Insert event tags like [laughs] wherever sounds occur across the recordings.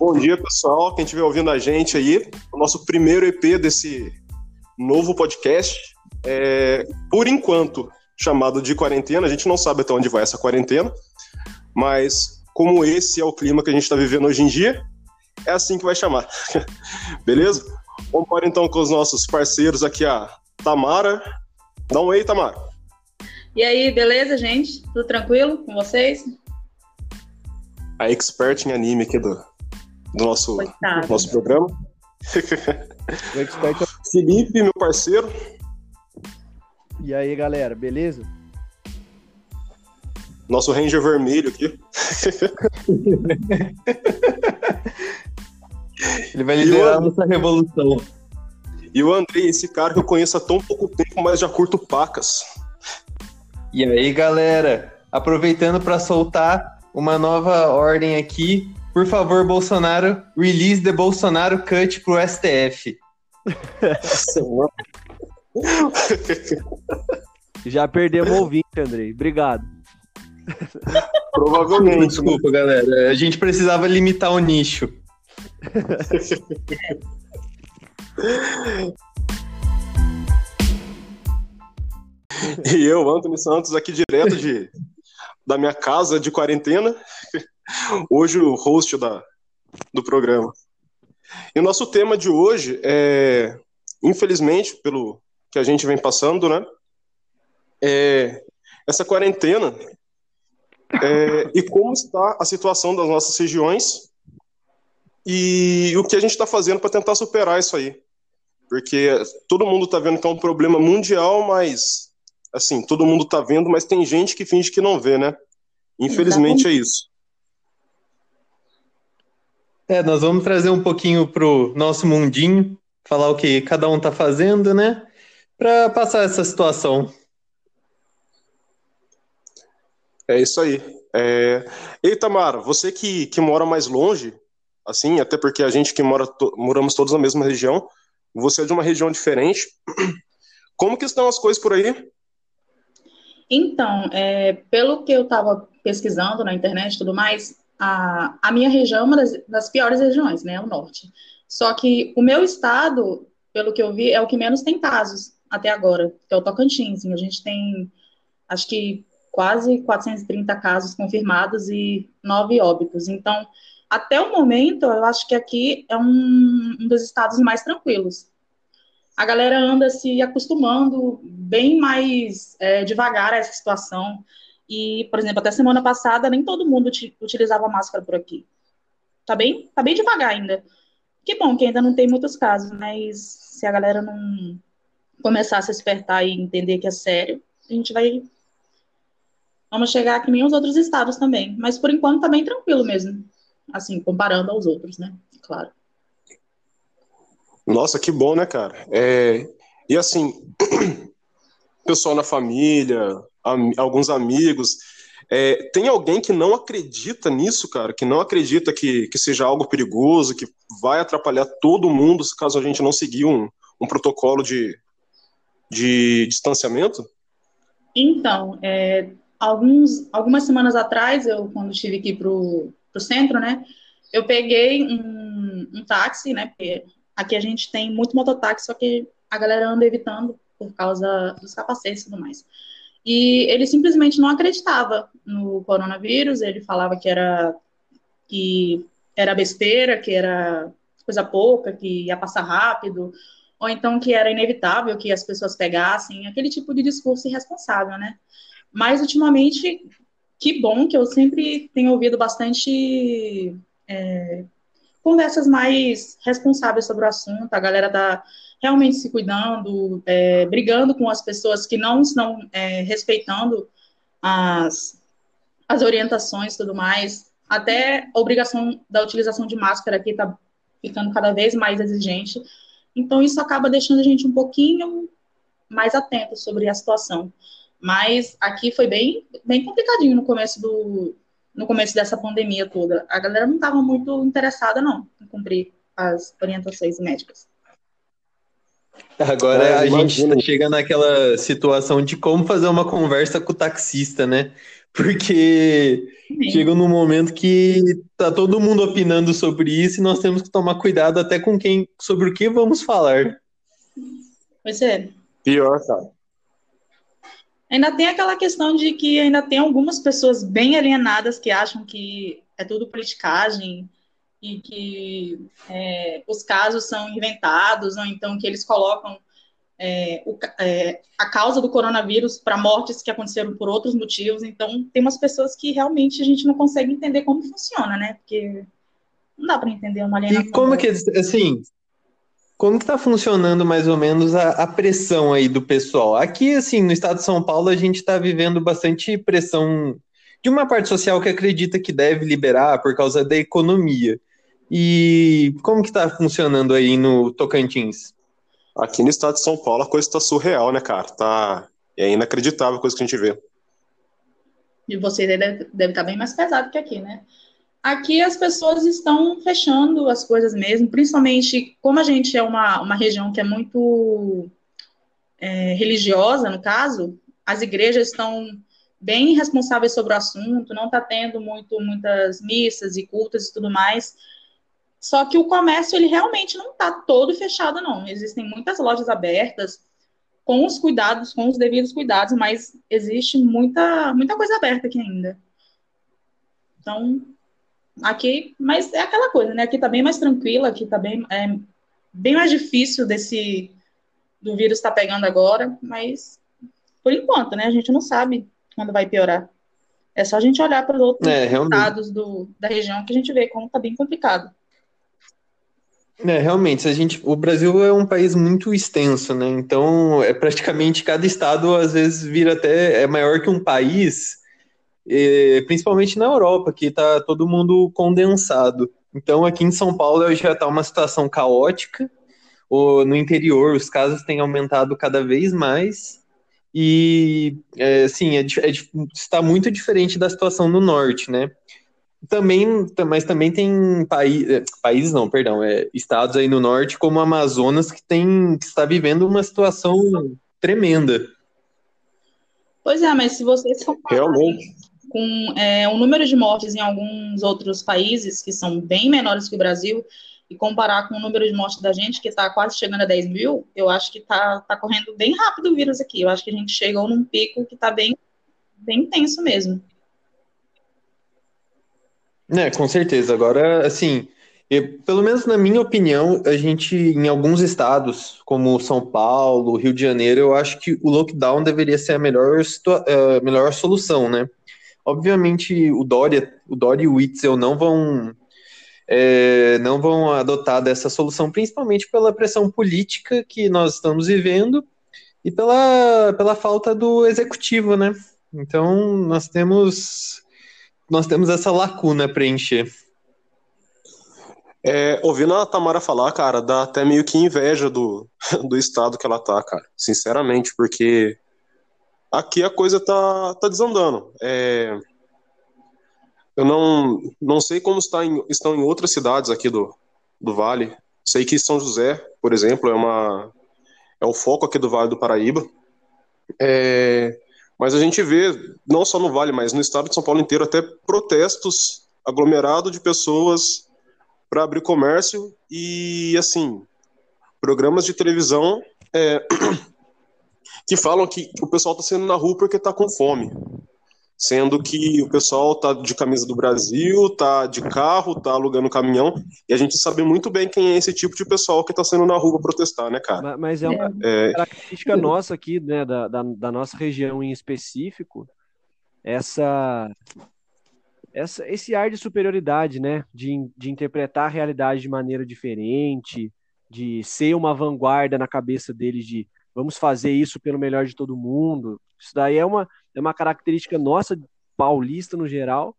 Bom dia, pessoal. Quem estiver ouvindo a gente aí, o nosso primeiro EP desse novo podcast. É, por enquanto, chamado de quarentena. A gente não sabe até onde vai essa quarentena, mas como esse é o clima que a gente está vivendo hoje em dia, é assim que vai chamar. [laughs] Beleza? Vamos para então com os nossos parceiros aqui, a Tamara. Dá um oi, Tamara. E aí, beleza, gente? Tudo tranquilo com vocês? A expert em anime aqui do, do nosso, nosso programa. [laughs] Felipe, meu parceiro. E aí, galera, beleza? Nosso Ranger vermelho aqui. [laughs] Ele vai liderar a nossa revolução. E o Andrei, esse cara que eu conheço há tão pouco tempo, mas já curto pacas. E aí, galera, aproveitando para soltar uma nova ordem aqui, por favor, Bolsonaro, release the Bolsonaro cut pro STF. Já perdemos o ouvinte, Andrei. Obrigado. Provavelmente. Desculpa, galera. A gente precisava limitar o nicho. e eu, Antônio Santos, aqui direto de, da minha casa de quarentena. Hoje o host da, do programa. E o nosso tema de hoje é, infelizmente, pelo que a gente vem passando, né? É, essa quarentena é, e como está a situação das nossas regiões e o que a gente está fazendo para tentar superar isso aí. Porque todo mundo está vendo que é um problema mundial, mas assim, todo mundo está vendo, mas tem gente que finge que não vê, né? Infelizmente Exatamente. é isso. É, nós vamos trazer um pouquinho pro nosso mundinho, falar o que cada um está fazendo, né? Para passar essa situação. É isso aí. É... Ei, Tamara, você que, que mora mais longe, assim, até porque a gente que mora to... moramos todos na mesma região, você é de uma região diferente. [clears throat] Como que estão as coisas por aí? Então, é, pelo que eu estava pesquisando na internet e tudo mais, a, a minha região é uma das, das, piores regiões, né, o norte. Só que o meu estado, pelo que eu vi, é o que menos tem casos até agora, que é o Tocantins. A gente tem, acho que quase 430 casos confirmados e nove óbitos. Então, até o momento, eu acho que aqui é um, um dos estados mais tranquilos. A galera anda se acostumando bem mais é, devagar a essa situação. E, por exemplo, até semana passada, nem todo mundo utilizava máscara por aqui. Tá bem, tá bem devagar ainda. Que bom que ainda não tem muitos casos, mas se a galera não começar a se despertar e entender que é sério, a gente vai Vamos chegar que nem os outros estados também. Mas por enquanto tá bem tranquilo mesmo. Assim, comparando aos outros, né? Claro. Nossa, que bom, né, cara? É... E assim, [clears throat] pessoal na família, alguns amigos, é... tem alguém que não acredita nisso, cara? Que não acredita que, que seja algo perigoso, que vai atrapalhar todo mundo caso a gente não seguir um, um protocolo de, de distanciamento? Então, é, alguns, algumas semanas atrás, eu quando estive aqui pro, pro centro, né, eu peguei um, um táxi, né, porque aqui a gente tem muito mototáxi, só que a galera anda evitando por causa dos capacetes e tudo mais. E ele simplesmente não acreditava no coronavírus, ele falava que era que era besteira, que era coisa pouca, que ia passar rápido, ou então que era inevitável que as pessoas pegassem, aquele tipo de discurso irresponsável, né? Mas, ultimamente, que bom que eu sempre tenho ouvido bastante é, conversas mais responsáveis sobre o assunto, a galera tá realmente se cuidando, é, brigando com as pessoas que não estão é, respeitando as, as orientações e tudo mais, até a obrigação da utilização de máscara aqui está ficando cada vez mais exigente, então isso acaba deixando a gente um pouquinho mais atento sobre a situação. Mas aqui foi bem, bem complicadinho no começo do no começo dessa pandemia toda. A galera não estava muito interessada não em cumprir as orientações médicas. Agora É, a imagina. gente chega naquela situação de como fazer uma conversa com o taxista, né? Porque chega num momento que tá todo mundo opinando sobre isso e nós temos que tomar cuidado até com quem, sobre o que vamos falar. Pois é. Pior, cara. Ainda tem aquela questão de que ainda tem algumas pessoas bem alienadas que acham que é tudo politicagem e que é, os casos são inventados, ou então que eles colocam é, o, é, a causa do coronavírus para mortes que aconteceram por outros motivos. Então, tem umas pessoas que realmente a gente não consegue entender como funciona, né? Porque não dá para entender uma alienação. E como que, assim, como que tá funcionando mais ou menos a, a pressão aí do pessoal? Aqui, assim, no estado de São Paulo, a gente está vivendo bastante pressão de uma parte social que acredita que deve liberar por causa da economia. E como que tá funcionando aí no Tocantins? Aqui no estado de São Paulo a coisa tá surreal, né, cara? Tá... É inacreditável a coisa que a gente vê. E você deve, deve estar bem mais pesado que aqui, né? Aqui as pessoas estão fechando as coisas mesmo, principalmente como a gente é uma, uma região que é muito é, religiosa, no caso, as igrejas estão bem responsáveis sobre o assunto, não está tendo muito, muitas missas e cultas e tudo mais. Só que o comércio, ele realmente não está todo fechado, não. Existem muitas lojas abertas, com os cuidados, com os devidos cuidados, mas existe muita, muita coisa aberta aqui ainda. Então, aqui, mas é aquela coisa, né? Aqui tá bem mais tranquila, aqui tá bem, é, bem mais difícil desse do vírus estar tá pegando agora, mas por enquanto, né? A gente não sabe quando vai piorar. É só a gente olhar para os outros É, estados do, da região que a gente vê como tá bem complicado. É, realmente, a gente, o Brasil é um país muito extenso, né? Então, é praticamente cada estado às vezes vira até é maior que um país, eh, principalmente na Europa, que tá todo mundo condensado. Então, aqui em São Paulo já está uma situação caótica. O, no interior, os casos têm aumentado cada vez mais. E, é, assim, é, é está muito diferente da situação no norte, né? Também, ta- mas também tem paí eh, países, não, perdão, é, estados aí no norte, como o Amazonas, que tem, que está vivendo uma situação tremenda. Pois é, mas se vocês compararem com é, o número de mortes em alguns outros países que são bem menores que o Brasil e comparar com o número de mortes da gente, que está quase chegando a 10 mil, eu acho que está tá correndo bem rápido o vírus aqui. Eu acho que a gente chegou num pico que está bem, bem intenso mesmo. É, com certeza. Agora, assim, eu- pelo menos na minha opinião, a gente, em alguns estados, como São Paulo, Rio de Janeiro, eu acho que o lockdown deveria ser a melhor, situa- eh, melhor solução, né? Obviamente, o Dória, o Dória e o Witzel não vão, eh, não vão adotar dessa solução, principalmente pela pressão política que nós estamos vivendo e pela, pela falta do executivo, né? Então, nós temos, nós temos essa lacuna a preencher. É, ouvindo a Tamara falar, cara, dá até meio que inveja do, [laughs] do estado que ela tá, cara. Sinceramente, porque aqui a coisa tá, tá desandando. É, eu não, não sei como está em- estão em outras cidades aqui do, do Vale. Sei que São José, por exemplo, é uma é o foco aqui do Vale do Paraíba. É, mas a gente vê, não só no Vale, mas no estado de São Paulo inteiro, até protestos aglomerados de pessoas para abrir comércio e, assim, programas de televisão é, [clears throat] que falam que o pessoal está saindo na rua porque está com fome. Sendo que o pessoal tá de camisa do Brasil, tá de carro, tá alugando caminhão, e a gente sabe muito bem quem é esse tipo de pessoal que tá saindo na rua protestar, né, cara? Ma- Mas é uma É, característica nossa aqui, né, da, da, da nossa região em específico, essa, essa, esse ar de superioridade, né, de, de interpretar a realidade de maneira diferente, de ser uma vanguarda na cabeça deles de vamos fazer isso pelo melhor de todo mundo. Isso daí é uma, é uma característica nossa, paulista no geral,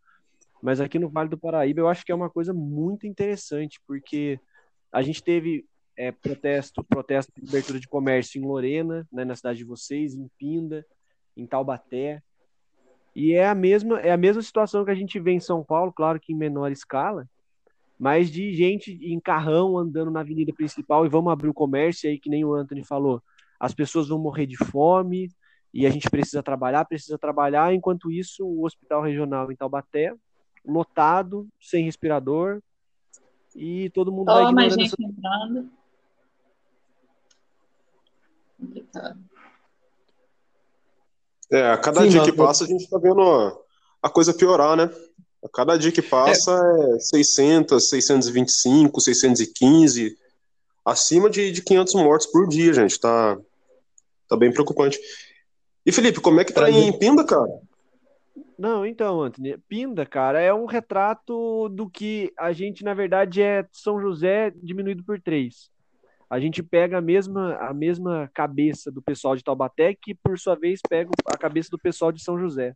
mas aqui no Vale do Paraíba eu acho que é uma coisa muito interessante, porque a gente teve é, protesto, protesto de abertura de comércio em Lorena, né, na cidade de vocês, em Pinda, em Taubaté. E é a mesma, é a mesma situação que a gente vê em São Paulo, claro que em menor escala, mas de gente em carrão andando na avenida principal e vamos abrir o comércio aí, que nem o Anthony falou. As pessoas vão morrer de fome e a gente precisa trabalhar, precisa trabalhar. Enquanto isso, o hospital regional em Taubaté, lotado, sem respirador, e todo mundo Toma, vai ignorando. gente essa... entrando. Complicado. É, a cada Sim, dia que passa, a gente tá vendo a coisa piorar, né? A cada dia que passa é, é 600, 625, 615, acima de, de 500 mortos por dia, gente. Tá, tá bem preocupante. E Felipe, como é que tá em Pinda, cara? Não, então, Anthony, Pinda, cara, é um retrato do que a gente, na verdade, é São José diminuído por três. A gente pega a mesma, a mesma cabeça do pessoal de Taubaté, que por sua vez pega a cabeça do pessoal de São José.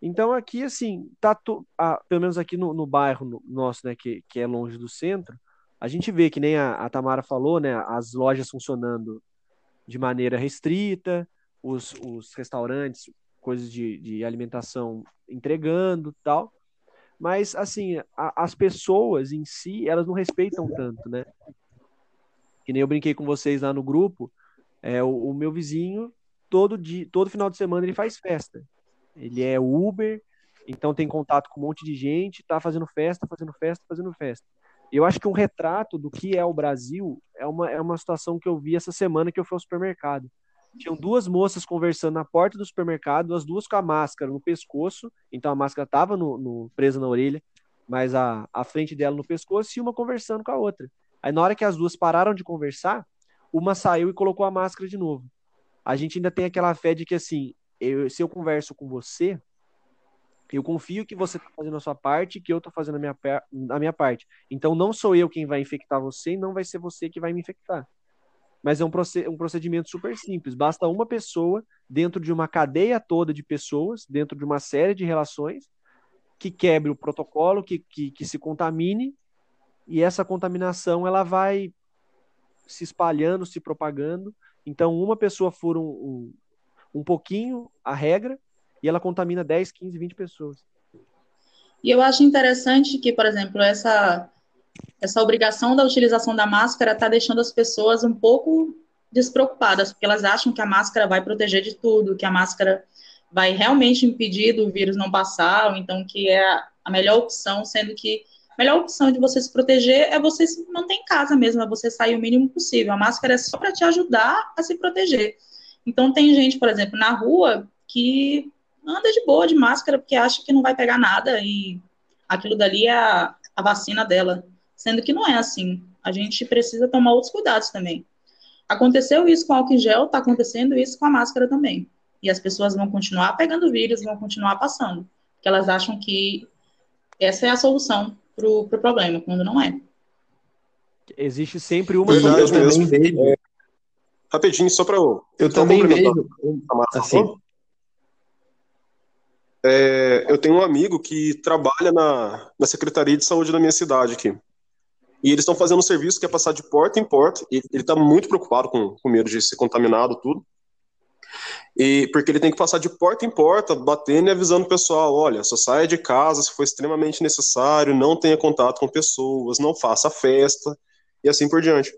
Então aqui, assim, tá to... ah, pelo menos aqui no, no bairro no, nosso, né, que, que é longe do centro, a gente vê que nem a, a Tamara falou, né, as lojas funcionando de maneira restrita, os, os restaurantes coisas de, de alimentação entregando tal. Mas, assim, a, as pessoas em si, elas não respeitam tanto, né? Que nem eu brinquei com vocês lá no grupo, é, o, o meu vizinho, todo, dia, todo final de semana ele faz festa. Ele é Uber, então tem contato com um monte de gente, tá fazendo festa, fazendo festa, fazendo festa. Eu acho que um retrato do que é o Brasil é uma, é uma situação que eu vi essa semana que eu fui ao supermercado. Tinham duas moças conversando na porta do supermercado, as duas com a máscara no pescoço, então a máscara estava no, no, presa na orelha, mas a, a frente dela no pescoço e uma conversando com a outra. Aí na hora que as duas pararam de conversar, uma saiu e colocou a máscara de novo. A gente ainda tem aquela fé de que assim, eu, se eu converso com você, eu confio que você está fazendo a sua parte e que eu estou fazendo a minha, a minha parte. Então não sou eu quem vai infectar você e não vai ser você que vai me infectar mas é um, um procedimento super simples. Basta uma pessoa, dentro de uma cadeia toda de pessoas, dentro de uma série de relações, que quebre o protocolo, que, que, que se contamine, e essa contaminação ela vai se espalhando, se propagando. Então, uma pessoa fura um, um, um pouquinho a regra e ela contamina 10, 15, 20 pessoas. E eu acho interessante que, por exemplo, essa essa obrigação da utilização da máscara está deixando as pessoas um pouco despreocupadas, porque elas acham que a máscara vai proteger de tudo, que a máscara vai realmente impedir do vírus não passar, ou então que é a melhor opção, sendo que a melhor opção de você se proteger é você se manter em casa mesmo, é você sair o mínimo possível. A máscara é só para te ajudar a se proteger. Então tem gente, por exemplo, na rua que anda de boa de máscara porque acha que não vai pegar nada e aquilo dali é a, a vacina dela sendo que não é assim. A gente precisa tomar outros cuidados também. Aconteceu isso com o álcool em gel, está acontecendo isso com a máscara também. E as pessoas vão continuar pegando vírus, vão continuar passando, porque elas acham que essa é a solução para o pro problema, quando não é. Existe sempre uma Verdade, solução. Vejo. É, rapidinho, só para eu. Eu também vejo. Assim. É, eu tenho um amigo que trabalha na, na Secretaria de Saúde da minha cidade aqui. E eles estão fazendo um serviço que é passar de porta em porta. Ele está muito preocupado com, com medo de ser contaminado, tudo. E porque ele tem que passar de porta em porta, batendo e avisando o pessoal: olha, só saia de casa se for extremamente necessário, não tenha contato com pessoas, não faça festa e assim por diante.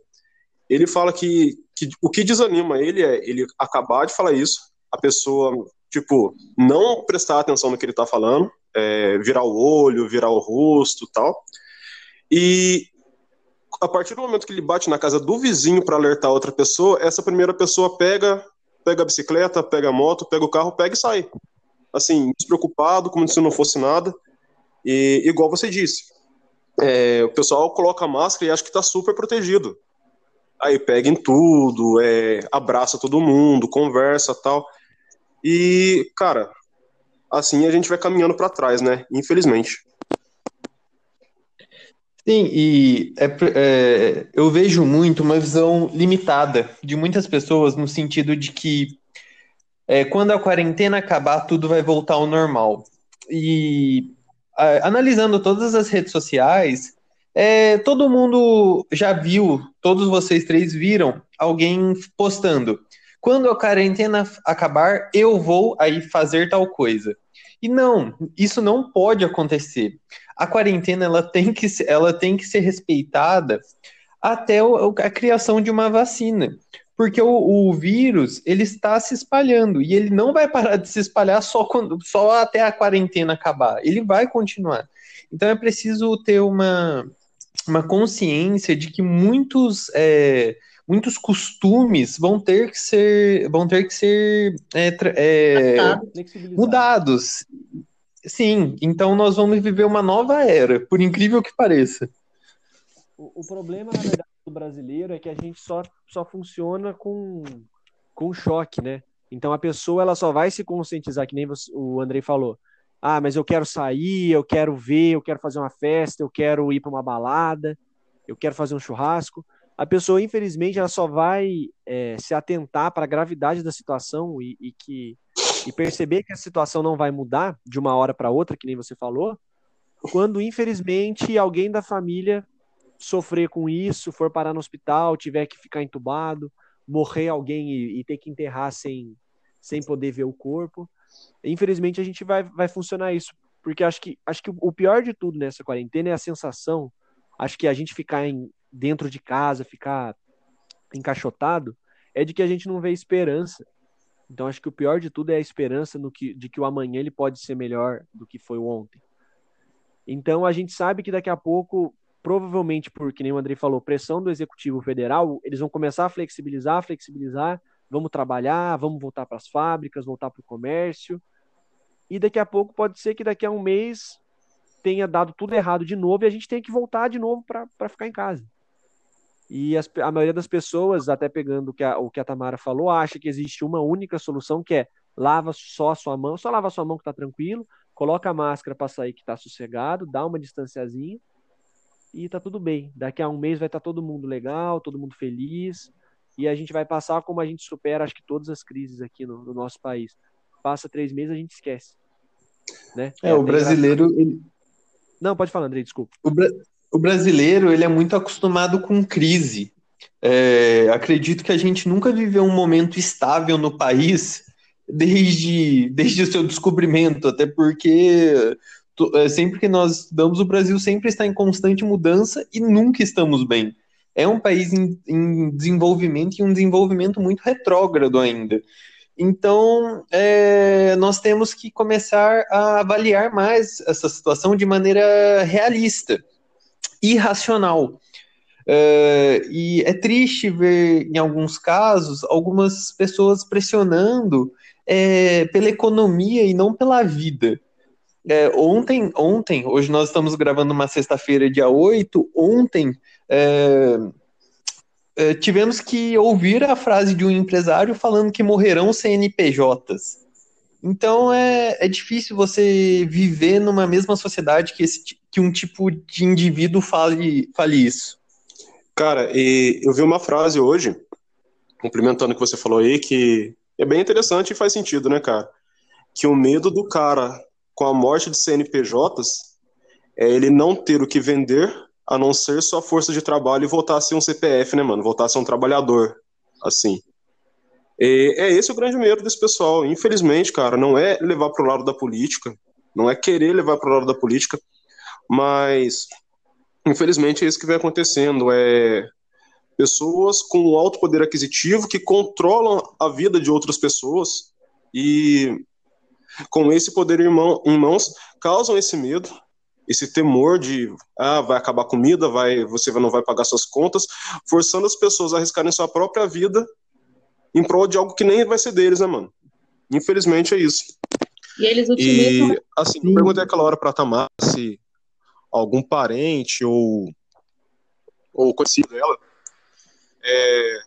Ele fala que, que o que desanima ele é ele acabar de falar isso, a pessoa, tipo, não prestar atenção no que ele está falando, é, virar o olho, virar o rosto tal. E a partir do momento que ele bate na casa do vizinho para alertar outra pessoa, essa primeira pessoa pega, pega a bicicleta, pega a moto, pega o carro, pega e sai. Assim, despreocupado, como se não fosse nada. E igual você disse, é, o pessoal coloca a máscara e acha que está super protegido. Aí pega em tudo, é, abraça todo mundo, conversa tal. E, cara, assim a gente vai caminhando para trás, né? Infelizmente. Sim, e é, é, eu vejo muito uma visão limitada de muitas pessoas no sentido de que é, quando a quarentena acabar, tudo vai voltar ao normal. E a, analisando todas as redes sociais, é, todo mundo já viu, todos vocês três viram alguém postando. quando a quarentena acabar, eu vou aí fazer tal coisa. E não, isso não pode acontecer. A quarentena ela tem que, ela tem que ser respeitada até o, a criação de uma vacina. Porque o, o, vírus ele está se espalhando e ele não vai parar de se espalhar só, quando, só até a quarentena acabar. Ele vai continuar. Então é preciso ter uma, uma consciência de que muitos, é, muitos costumes vão ter que ser, vão ter que ser é, é, mudados. Sim, então nós vamos viver uma nova era, por incrível que pareça. O, o problema, na verdade, do brasileiro é que a gente só, só funciona com, com choque, né? Então a pessoa ela só vai se conscientizar, que nem você, o Andrei falou. Ah, mas eu quero sair, eu quero ver, eu quero fazer uma festa, eu quero ir para uma balada, eu quero fazer um churrasco. A pessoa, infelizmente, ela só vai é, se atentar para a gravidade da situação e, e, que e perceber que a situação não vai mudar de uma hora para outra, que nem você falou, quando infelizmente alguém da família sofrer com isso, for parar no hospital, tiver que ficar entubado, morrer alguém e, e ter que enterrar sem, sem poder ver o corpo. Infelizmente a gente vai, vai funcionar isso, porque acho que, acho que o pior de tudo nessa quarentena é a sensação, acho que a gente ficar em, dentro de casa, ficar encaixotado, é de que a gente não vê esperança. Então acho que o pior de tudo é a esperança que, de que o amanhã ele pode ser melhor do que foi ontem. Então a gente sabe que daqui a pouco, provavelmente porque nem o André falou, pressão do executivo federal, eles vão começar a flexibilizar, flexibilizar, vamos trabalhar, vamos voltar para as fábricas, voltar para o comércio. E daqui a pouco pode ser que daqui a um mês tenha dado tudo errado de novo e a gente tenha que voltar de novo para ficar em casa. E as, a maioria das pessoas, até pegando o que, a, o que a Tamara falou, acha que existe uma única solução que é lava só a sua mão, só lava a sua mão que tá tranquilo, coloca a máscara para sair que tá sossegado, dá uma distanciazinha e tá tudo bem. Daqui a um mês vai estar tá todo mundo legal, todo mundo feliz e a gente vai passar como a gente supera, acho que todas as crises aqui no, no nosso país. Passa três meses a gente esquece. Né? É, é o brasileiro. Ele... Não, pode falar, Andrei, desculpa. O, bra o brasileiro ele é muito acostumado com crise. É, acredito que a gente nunca viveu um momento estável no país desde, desde o seu descobrimento, até porque é, sempre que nós estudamos, o Brasil sempre está em constante mudança e nunca estamos bem. É um país em, em desenvolvimento e um desenvolvimento muito retrógrado ainda. Então, é, nós temos que começar a avaliar mais essa situação de maneira realista irracional. Uh, e é triste ver, em alguns casos, algumas pessoas pressionando é, pela economia e não pela vida. É, ontem, ontem, hoje nós estamos gravando uma sexta-feira, dia 8, ontem é, é, tivemos que ouvir a frase de um empresário falando que morrerão CNPJs. Então é, é difícil você viver numa mesma sociedade que, esse, que um tipo de indivíduo fale, fale isso. Cara, e eu vi uma frase hoje, complementando o que você falou aí, que é bem interessante e faz sentido, né, cara? Que o medo do cara com a morte de CNPJs é ele não ter o que vender a não ser sua força de trabalho e voltar a ser um CPF, né, mano? Voltar a ser um trabalhador, assim. E é esse o grande medo desse pessoal. Infelizmente, cara, não é levar para o lado da política, não é querer levar para o lado da política, mas infelizmente é isso que vem acontecendo. É pessoas com alto poder aquisitivo que controlam a vida de outras pessoas e com esse poder em, mão, em mãos causam esse medo, esse temor de ah, vai acabar a comida, vai, você não vai pagar suas contas, forçando as pessoas a arriscarem sua própria vida em prol de algo que nem vai ser deles, né, mano? Infelizmente é isso. E eles utilizam. E, assim, eu perguntei aquela hora pra Tamar se algum parente ou, ou conhecido dela é,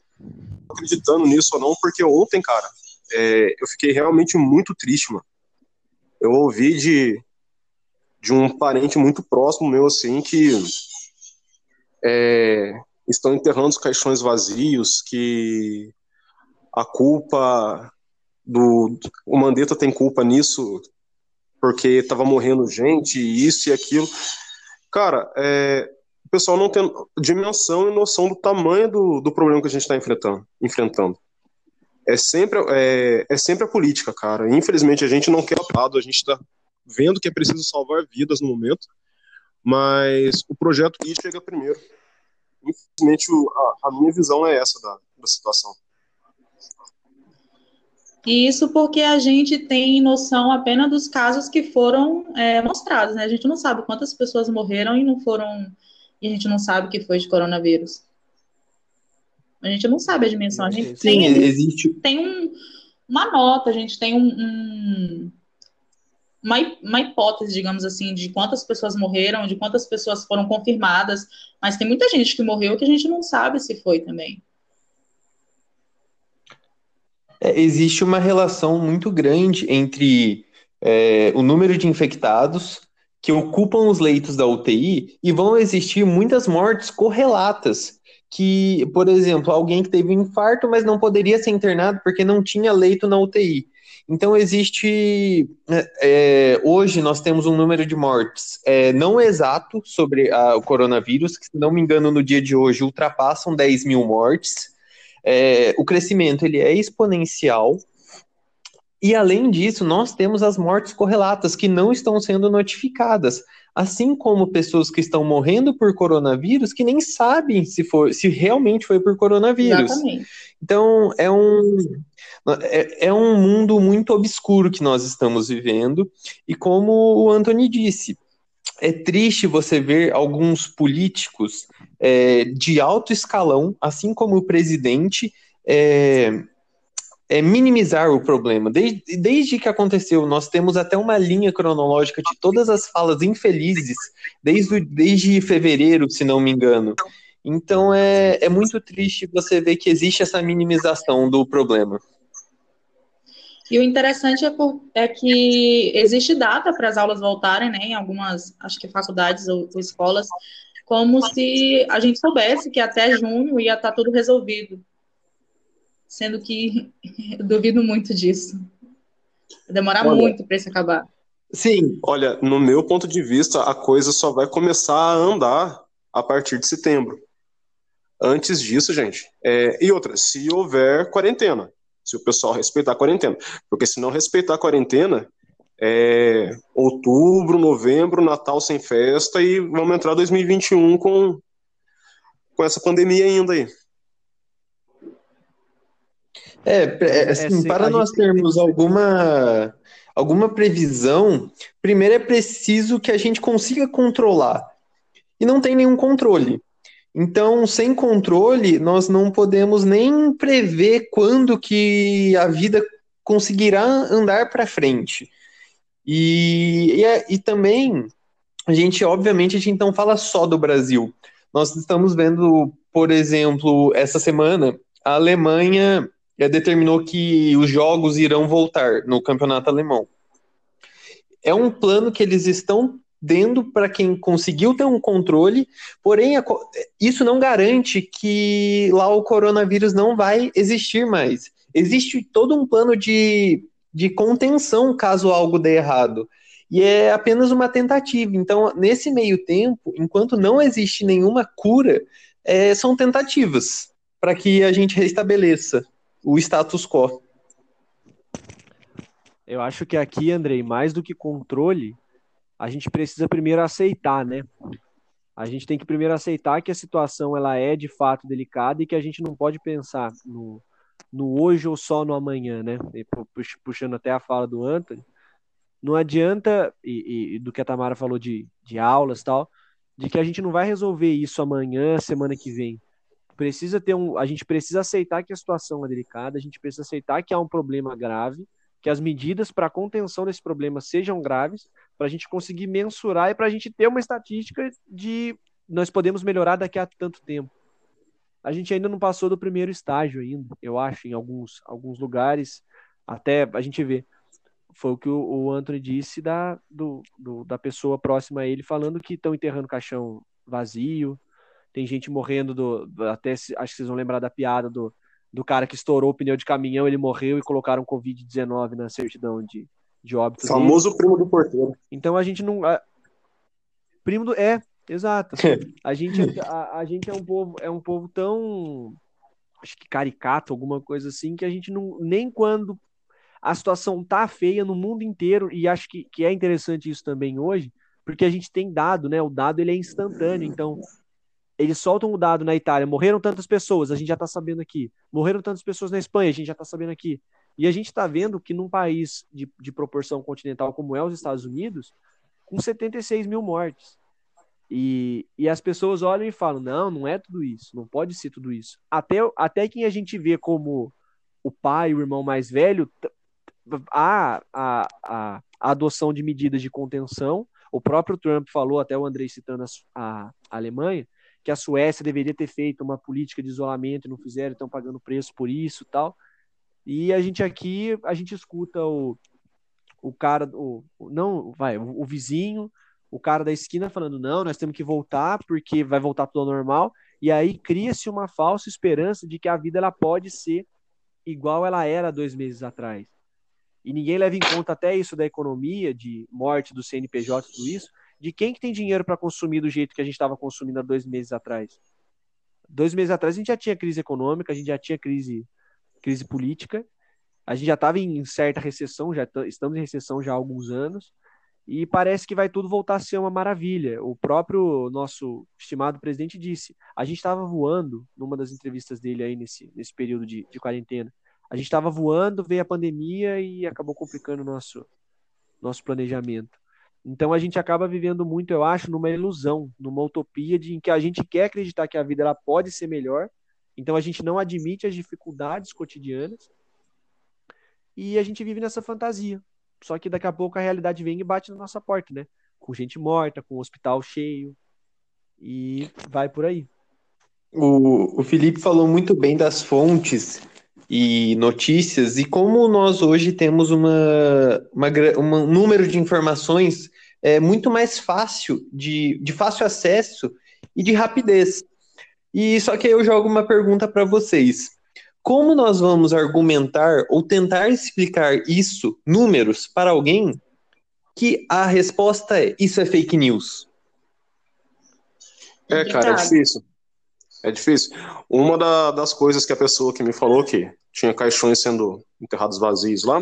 acreditando nisso ou não, porque ontem, cara, é, eu fiquei realmente muito triste, mano. Eu ouvi de, de um parente muito próximo meu, assim, que é, estão enterrando os caixões vazios, que a culpa do. O Mandetta tem culpa nisso, porque estava morrendo gente, isso e aquilo. Cara, é, o pessoal não tem dimensão e noção do tamanho do, do problema que a gente está enfrentando. enfrentando. é sempre, é, é sempre a política, cara. Infelizmente, a gente não quer lado, a gente está vendo que é preciso salvar vidas no momento, mas o projeto que chega primeiro. Infelizmente, a, a minha visão é essa da, da situação. Isso porque a gente tem noção apenas dos casos que foram é, mostrados, né? A gente não sabe quantas pessoas morreram e não foram. E a gente não sabe que foi de coronavírus. A gente não sabe a dimensão. A gente Sim, tem, existe. tem um, uma nota, a gente tem um, um uma, uma hipótese, digamos assim, de quantas pessoas morreram, de quantas pessoas foram confirmadas, mas tem muita gente que morreu que a gente não sabe se foi também. É, existe uma relação muito grande entre é, o número de infectados que ocupam os leitos da UTI e vão existir muitas mortes correlatas. Que, por exemplo, alguém que teve um infarto, mas não poderia ser internado porque não tinha leito na UTI. Então, existe. É, é, hoje nós temos um número de mortes é, não exato sobre a, o coronavírus, que, se não me engano, no dia de hoje ultrapassam 10 mil mortes. É, o crescimento ele é exponencial. E, além disso, nós temos as mortes correlatas que não estão sendo notificadas. Assim como pessoas que estão morrendo por coronavírus que nem sabem se, for, se realmente foi por coronavírus. Exatamente. Então, é um, é, é um mundo muito obscuro que nós estamos vivendo, e como o Anthony disse, é triste você ver alguns políticos é, de alto escalão, assim como o presidente, é, é, minimizar o problema. Desde, desde que aconteceu, nós temos até uma linha cronológica de todas as falas infelizes, desde, desde fevereiro, se não me engano. Então é, é muito triste você ver que existe essa minimização do problema. E o interessante é, por, é que existe data para as aulas voltarem, né, em algumas, acho que faculdades ou, ou, escolas, como se a gente soubesse que até junho ia estar tá tudo resolvido. Sendo que eu [laughs] duvido muito disso. Vai demorar Olha, muito para isso acabar. Sim. Olha, no meu ponto de vista, a coisa só vai começar a andar a partir de setembro. Antes disso, gente. É, e outra, se houver quarentena, se o pessoal respeitar a quarentena. Porque se não respeitar a quarentena, é outubro, novembro, Natal sem festa e vamos entrar 2021 com, com essa pandemia ainda aí. É, é assim, é, para nós termos alguma, alguma previsão, primeiro é preciso que a gente consiga controlar. E não tem nenhum controle. Então, sem controle, nós não podemos nem prever quando que a vida conseguirá andar para frente. E, e, é, e, também, a gente, obviamente, a gente não fala só do Brasil. Nós estamos vendo, por exemplo, essa semana, a Alemanha determinou que os jogos irão voltar no campeonato alemão. É um plano que eles estão dando para quem conseguiu ter um controle, porém isso não garante que lá o coronavírus não vai existir mais. Existe todo um plano de, de contenção caso algo dê errado. E é apenas uma tentativa. Então, nesse meio tempo, enquanto não existe nenhuma cura, é, são tentativas para que a gente restabeleça o status quo. Eu acho que aqui, Andrei, mais do que controle, a gente precisa primeiro aceitar, né? A gente tem que primeiro aceitar que a situação ela é de fato delicada e que a gente não pode pensar no, no hoje ou só no amanhã, né? Puxando até a fala do Anthony, não adianta, e, e do que a Tamara falou de, de aulas tal, de que a gente não vai resolver isso amanhã, semana que vem. Precisa ter um, a gente precisa aceitar que a situação é delicada, a gente precisa aceitar que há um problema grave, que as medidas para contenção desse problema sejam graves, para a gente conseguir mensurar e para a gente ter uma estatística de nós podemos melhorar daqui a tanto tempo. A gente ainda não passou do primeiro estágio ainda, eu acho, em alguns, alguns lugares, até a gente vê. Foi o que o, o Anthony disse da, do, do, da pessoa próxima a ele, falando que estão enterrando caixão vazio, tem gente morrendo do, do, até acho que vocês vão lembrar da piada do, do cara que estourou o pneu de caminhão, ele morreu e colocaram Covid-19 na certidão de, de óbito. Famoso dele. primo do porteiro. Então a gente não. A... Primo do. É, exato. a, gente, é, a, a, gente é um povo, é um povo tão acho que caricato, alguma coisa assim, que a gente não, nem quando a situação tá feia no mundo inteiro, e acho que, que é interessante isso também hoje, porque a gente tem dado, né? O dado ele é instantâneo, então eles soltam o dado na Itália, morreram tantas pessoas, a gente já está sabendo aqui. Morreram tantas pessoas na Espanha, a gente já está sabendo aqui. E a gente está vendo que num país de, de proporção continental como é os Estados Unidos, com 76 mil mortes. E, e as pessoas olham e falam: não, não é tudo isso, não pode ser tudo isso. Até, até quem a gente vê como o pai, o irmão mais velho, há a, a, a adoção de medidas de contenção. O próprio Trump falou, até o Andrei citando a, a Alemanha, que a Suécia deveria ter feito uma política de isolamento e não fizeram, estão pagando preço por isso tal. E a gente aqui, a gente escuta o, o cara, o, não, vai, o, o vizinho, o cara da esquina falando, não, nós temos que voltar porque vai voltar tudo ao normal, e aí cria-se uma falsa esperança de que a vida ela pode ser igual ela era dois meses atrás. E ninguém leva em conta até isso da economia, de morte do CNPJ, tudo isso, de quem que tem dinheiro para consumir do jeito que a gente estava consumindo há dois meses atrás. Dois meses atrás a gente já tinha crise econômica, a gente já tinha crise, crise política, a gente já estava em certa recessão, já estamos em recessão já há alguns anos, e parece que vai tudo voltar a ser uma maravilha. O próprio nosso estimado presidente disse: a gente estava voando, numa das entrevistas dele aí nesse, nesse período de, de quarentena, a gente estava voando, veio a pandemia e acabou complicando o nosso, nosso planejamento. Então a gente acaba vivendo muito, eu acho, numa ilusão, numa utopia de em que a gente quer acreditar que a vida ela pode ser melhor. Então a gente não admite as dificuldades cotidianas e a gente vive nessa fantasia. Só que daqui a pouco a realidade vem e bate na nossa porta, né? Com gente morta, com o hospital cheio. E vai por aí. O, o Felipe falou muito bem das fontes e notícias e como nós hoje temos uma, uma, um número de informações é, muito mais fácil, de, de fácil acesso e de rapidez. E só que eu jogo uma pergunta para vocês. Como nós vamos argumentar ou tentar explicar isso, números, para alguém que a resposta é isso é fake news? É, cara, é difícil. É difícil. Uma da, das coisas que a pessoa que me falou que tinha caixões sendo enterrados vazios lá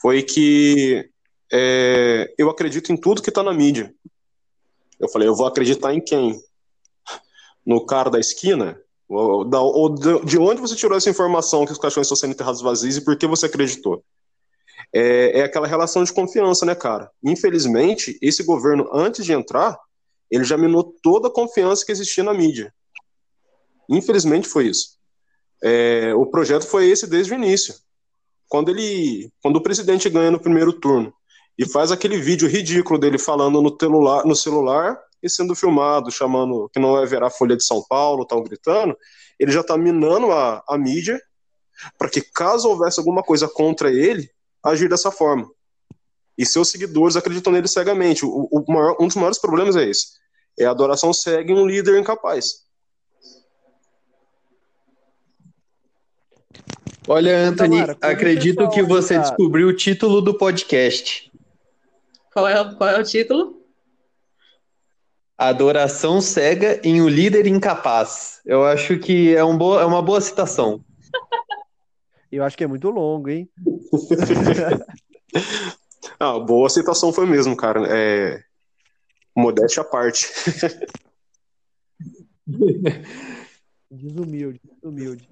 foi que é, eu acredito em tudo que está na mídia. Eu falei, eu vou acreditar em quem? No cara da esquina? Ou, de onde você tirou essa informação que os caixões estão sendo enterrados vazios e por que você acreditou? É, é, aquela relação de confiança, né, cara? Infelizmente, esse governo, antes de entrar, ele já minou toda a confiança que existia na mídia. Infelizmente foi isso. É, o projeto foi esse desde o início. Quando ele, quando o presidente ganha no primeiro turno e faz aquele vídeo ridículo dele falando no celular, no celular e sendo filmado, chamando que não vai ver a Folha de São Paulo, tal, gritando, ele já está minando a, a mídia para que, caso houvesse alguma coisa contra ele, agir dessa forma. E seus seguidores acreditam nele cegamente. O, o maior, um dos maiores problemas é esse. É a adoração segue um líder incapaz. Olha, Anthony, Tamara, acredito que você tá... descobriu o título do podcast. Qual é, qual é o título? Adoração cega em o um líder incapaz. Eu acho que é, um bo... é uma boa citação. [laughs] Eu acho que é muito longo, hein? [laughs] ah, boa citação foi mesmo, cara. É... Modéstia à parte. [laughs] desumilde, desumilde.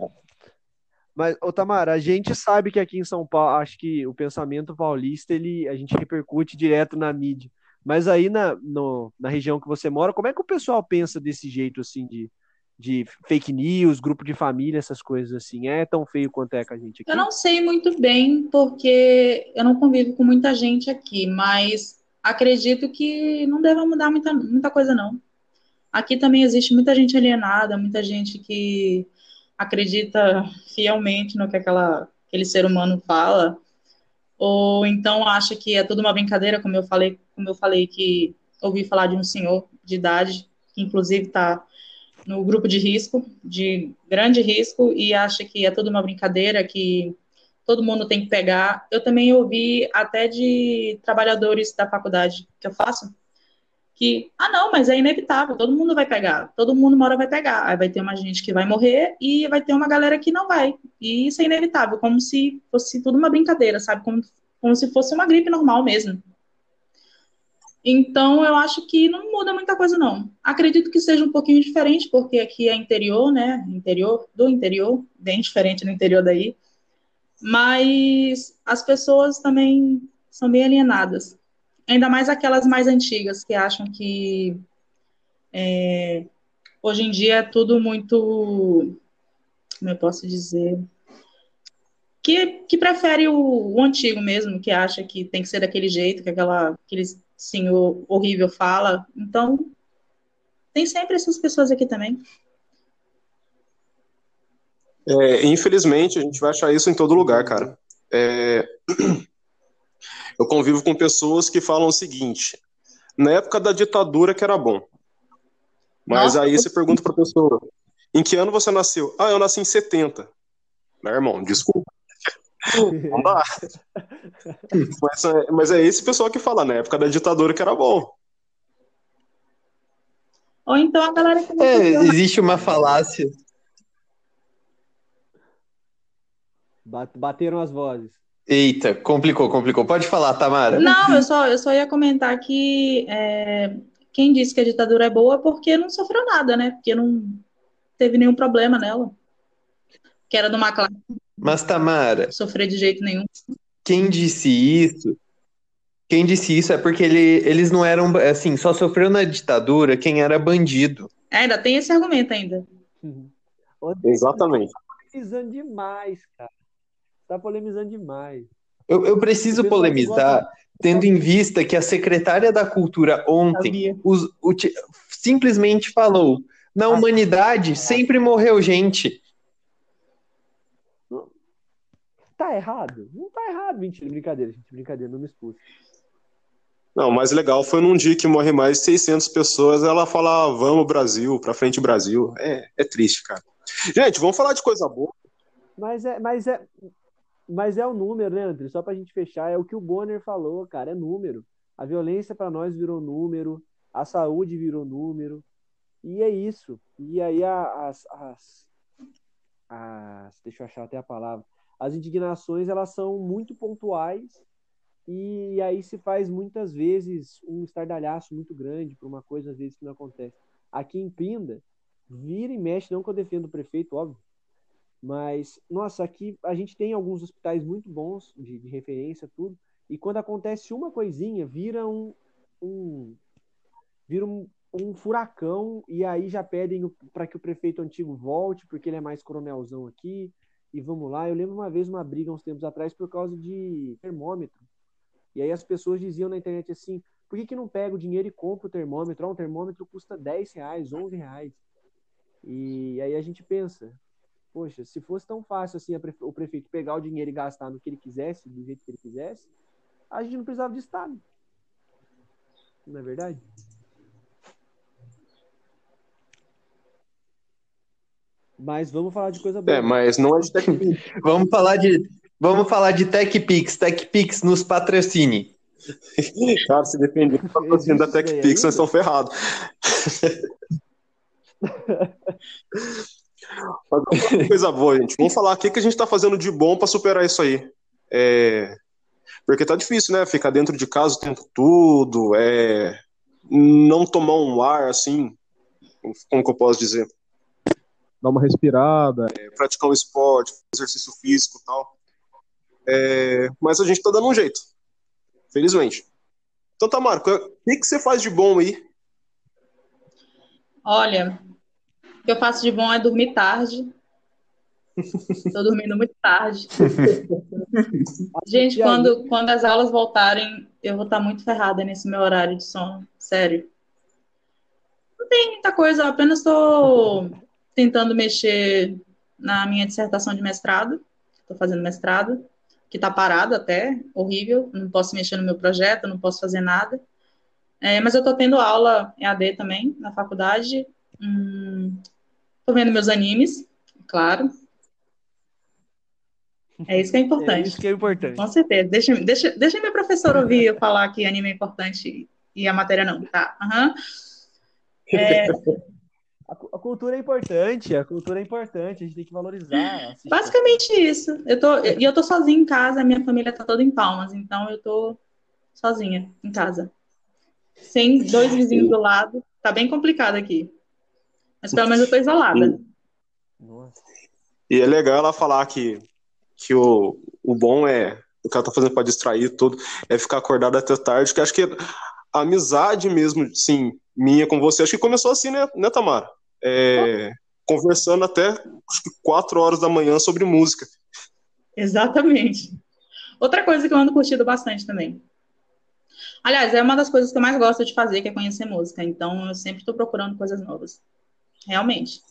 Mas, ô Tamara, a gente sabe que aqui em São Paulo, acho que o pensamento paulista, ele, a gente repercute direto na mídia. Mas aí na, no, na região que você mora, como é que o pessoal pensa desse jeito, assim, de, de fake news, grupo de família, essas coisas assim? É tão feio quanto é com a gente aqui? Eu não sei muito bem, porque eu não convivo com muita gente aqui, mas acredito que não deva mudar muita, muita coisa, não. Aqui também existe muita gente alienada, muita gente que acredita fielmente no que aquela, aquele ser humano fala, ou então acha que é tudo uma brincadeira, como eu falei, como eu falei que ouvi falar de um senhor de idade, que inclusive está no grupo de risco, de grande risco, e acha que é tudo uma brincadeira, que todo mundo tem que pegar. Eu também ouvi até de trabalhadores da faculdade que eu faço, que, ah, não, mas é inevitável, todo mundo vai pegar, todo mundo uma hora vai pegar. Aí vai ter uma gente que vai morrer e vai ter uma galera que não vai. E isso é inevitável, como se fosse tudo uma brincadeira, sabe? Como, como se fosse uma gripe normal mesmo. Então, eu acho que não muda muita coisa, não. Acredito que seja um pouquinho diferente, porque aqui é interior, né? Interior do interior, bem diferente no interior daí. Mas as pessoas também são bem alienadas ainda mais aquelas mais antigas que acham que é, hoje em dia é tudo muito, como eu posso dizer, que, que prefere o, o, antigo mesmo, que acha que tem que ser daquele jeito, que aquela, aquele senhor horrível fala. Então, tem sempre essas pessoas aqui também. É, infelizmente, a gente vai achar isso em todo lugar, cara. É... Eu convivo com pessoas que falam o seguinte: na época da ditadura que era bom. Mas Nossa. aí você pergunta para a pessoa: em que ano você nasceu? Ah, eu nasci em 70. Meu irmão, desculpa. [laughs] Não dá. mas, é, mas é esse pessoal que fala, na época da ditadura que era bom. Ou então a galera que é, existe uma falácia. Bateram as vozes. Eita, complicou, complicou. Pode falar, Tamara. Não, eu só, eu só ia comentar que é, quem disse que a ditadura é boa é porque não sofreu nada, né? Porque não teve nenhum problema nela. Que era de uma classe. Mas, Tamara. Sofrer de jeito nenhum. Quem disse isso? Quem disse isso é porque ele, eles não eram. Assim, só sofreu na ditadura quem era bandido. É, ainda tem esse argumento ainda. Uhum. Exatamente. Precisando demais, cara. Tá polemizando demais. Eu, eu preciso polemizar, tendo em vista que a secretária da Cultura ontem os, o, simplesmente falou: na ah, humanidade sempre morreu gente. Tá errado? Não tá errado. Mentira, brincadeira, gente. Brincadeira, não me expulse. Não, o mais legal foi num dia que morre mais de 600 pessoas, ela fala, ah, vamos Brasil, pra frente Brasil. É, é triste, cara. Gente, vamos falar de coisa boa. Mas é, mas é, mas é o número, né, André? Só para a gente fechar, é o que o Bonner falou, cara, é número. A violência para nós virou número, a saúde virou número, e é isso. E aí as, as, as deixa eu achar até a palavra, as indignações elas são muito pontuais e aí se faz muitas vezes um estardalhaço muito grande por uma coisa às vezes que não acontece. Aqui em Pinda, vira e mexe, não que eu defendo o prefeito, óbvio, mas, nossa, aqui a gente tem alguns hospitais muito bons, de, de referência, tudo. E quando acontece uma coisinha, vira um, um vira um, um furacão e aí já pedem para que o prefeito antigo volte, porque ele é mais coronelzão aqui. E vamos lá. Eu lembro uma vez uma briga uns tempos atrás por causa de termômetro. E aí as pessoas diziam na internet assim: por que, que não pega o dinheiro e compra o termômetro? Ah, um termômetro custa 10 reais, 11 reais. E aí a gente pensa, Poxa, se fosse tão fácil assim o prefeito pegar o dinheiro e gastar no que ele quisesse, do jeito que ele quisesse, a gente não precisava de Estado. Não é verdade? Mas vamos falar de coisa boa. É, mas não é de TechPix. [laughs] vamos falar de vamos falar de TechPix. TechPix nos patrocine. Cara, se depender do patrocínio da TechPix, nós estamos ferrados. [laughs] coisa boa, gente. Vamos falar o que, que a gente está fazendo de bom para superar isso aí. É... Porque tá difícil, né? Ficar dentro de casa o tempo todo, é... não tomar um ar assim, como que eu posso dizer? Dar uma respirada. É, praticar um esporte, exercício físico e tal. É... Mas a gente tá dando um jeito. Felizmente. Então, Tamara, o que, que você faz de bom aí? Olha, que eu faço de bom é dormir tarde. Estou dormindo muito tarde. [laughs] Gente, quando, quando as aulas voltarem, eu vou estar muito ferrada nesse meu horário de sono. Sério. Não tem muita coisa, eu apenas estou tentando mexer na minha dissertação de mestrado. Estou fazendo mestrado, que está parado até, horrível. Não posso mexer no meu projeto, não posso fazer nada. É, mas eu estou tendo aula EAD também na faculdade. Hum, Tô vendo meus animes, claro. É isso que é importante. É isso que é importante. Com certeza. Deixa, deixa, deixa minha professora ouvir eu falar que anime é importante E a matéria não, tá? Uhum. É... [laughs] A, a, cultura é importante, a cultura é importante, a gente tem que valorizar. Basicamente isso. Eu tô, e eu tô sozinha em casa, a minha família tá toda em Palmas, então eu tô sozinha em casa. Sem dois vizinhos do lado, tá bem complicado aqui. Mas pelo menos eu tô isolada. Nossa. E é legal ela falar que, que o, o bom é o que ela tá fazendo para distrair tudo, é ficar acordado até tarde, que acho que a amizade mesmo, sim, minha com você, acho que começou assim, né, né Tamara? É, conversando até acho que quatro horas da manhã sobre música. Exatamente. Outra coisa que eu ando curtindo bastante também. Aliás, é uma das coisas que eu mais gosto de fazer, que é conhecer música. Então, eu sempre estou procurando coisas novas. Realmente.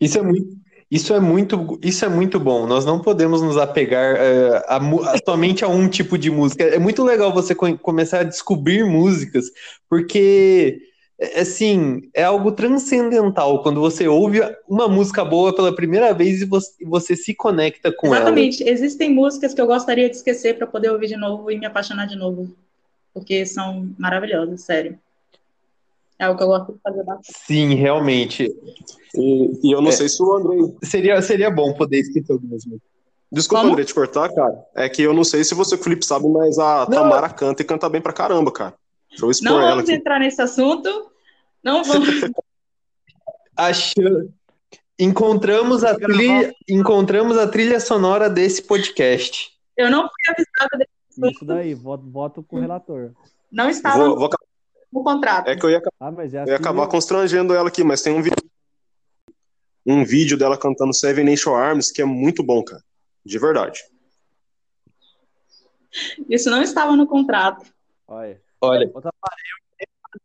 Isso é muito, isso é muito, isso é muito bom. Nós não podemos nos apegar uh, a, a, somente a um tipo de música. É muito legal você começar a descobrir músicas, porque é, assim é algo transcendental quando você ouve uma música boa pela primeira vez e você, você se conecta com Exatamente. ela. Exatamente. Existem músicas que eu gostaria de esquecer para poder ouvir de novo e me apaixonar de novo, porque são maravilhosas, sério. É o que eu gosto de fazer bastante. Sim, realmente. E, e eu não é, sei se o André. Seria, seria bom poder esquecer algumas músicas. Desculpa, Como? André, te cortar, cara. É que eu não sei se você, Felipe, sabe, mas a não, Tamara canta e canta bem pra caramba, cara. Deixa eu expor não ela vamos aqui. entrar nesse assunto. Não vamos. [laughs] Achou. Encontramos a, trilha, encontramos a trilha sonora desse podcast. Eu não fui avisada desse assunto. Isso daí, voto, voto com o relator. Não estava. Vou, vou no contrato. É que eu ia, ah, é eu ia acabar constrangendo ela aqui, mas tem um vídeo, um vídeo dela cantando Seven Nation Arms que é muito bom, cara. De verdade. Isso não estava no contrato. Olha. Olha.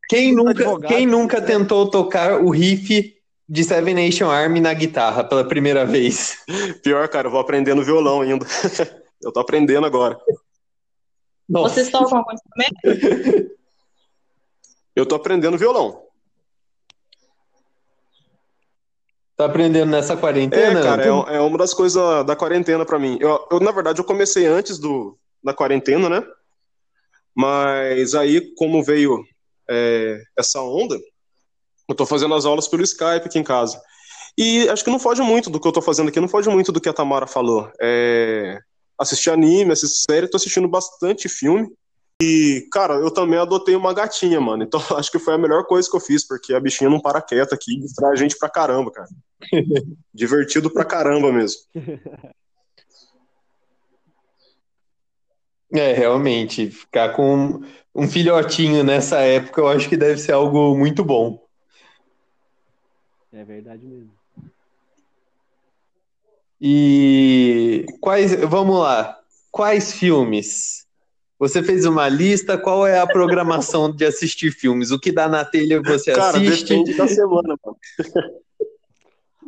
Quem nunca, quem nunca tentou tocar o riff de Seven Nation Army na guitarra pela primeira vez? [laughs] Pior, cara, eu vou aprender no violão ainda. [laughs] eu tô aprendendo agora. Nossa. Vocês tocam algum instrumento? [laughs] Eu tô aprendendo violão. Tá aprendendo nessa quarentena? É, cara, é, é uma das coisas da quarentena para mim. Eu, eu, na verdade, eu comecei antes do, da quarentena, né? Mas aí, como veio é, essa onda, eu tô fazendo as aulas pelo Skype aqui em casa. E acho que não foge muito do que eu tô fazendo aqui, não foge muito do que a Tamara falou. É, assistir anime, assistir série, tô assistindo bastante filme. E, cara, eu também adotei uma gatinha, mano. Então [laughs] acho que foi a melhor coisa que eu fiz, porque a bichinha não para quieta aqui e distrai a gente pra caramba, cara. [laughs] Divertido pra caramba mesmo. [laughs] É, realmente, ficar com um filhotinho nessa época eu acho que deve ser algo muito bom. É verdade mesmo. E quais, vamos lá, quais filmes você fez uma lista, qual é a programação de assistir filmes? O que dá na telha você Cara, assiste? depende da semana, mano.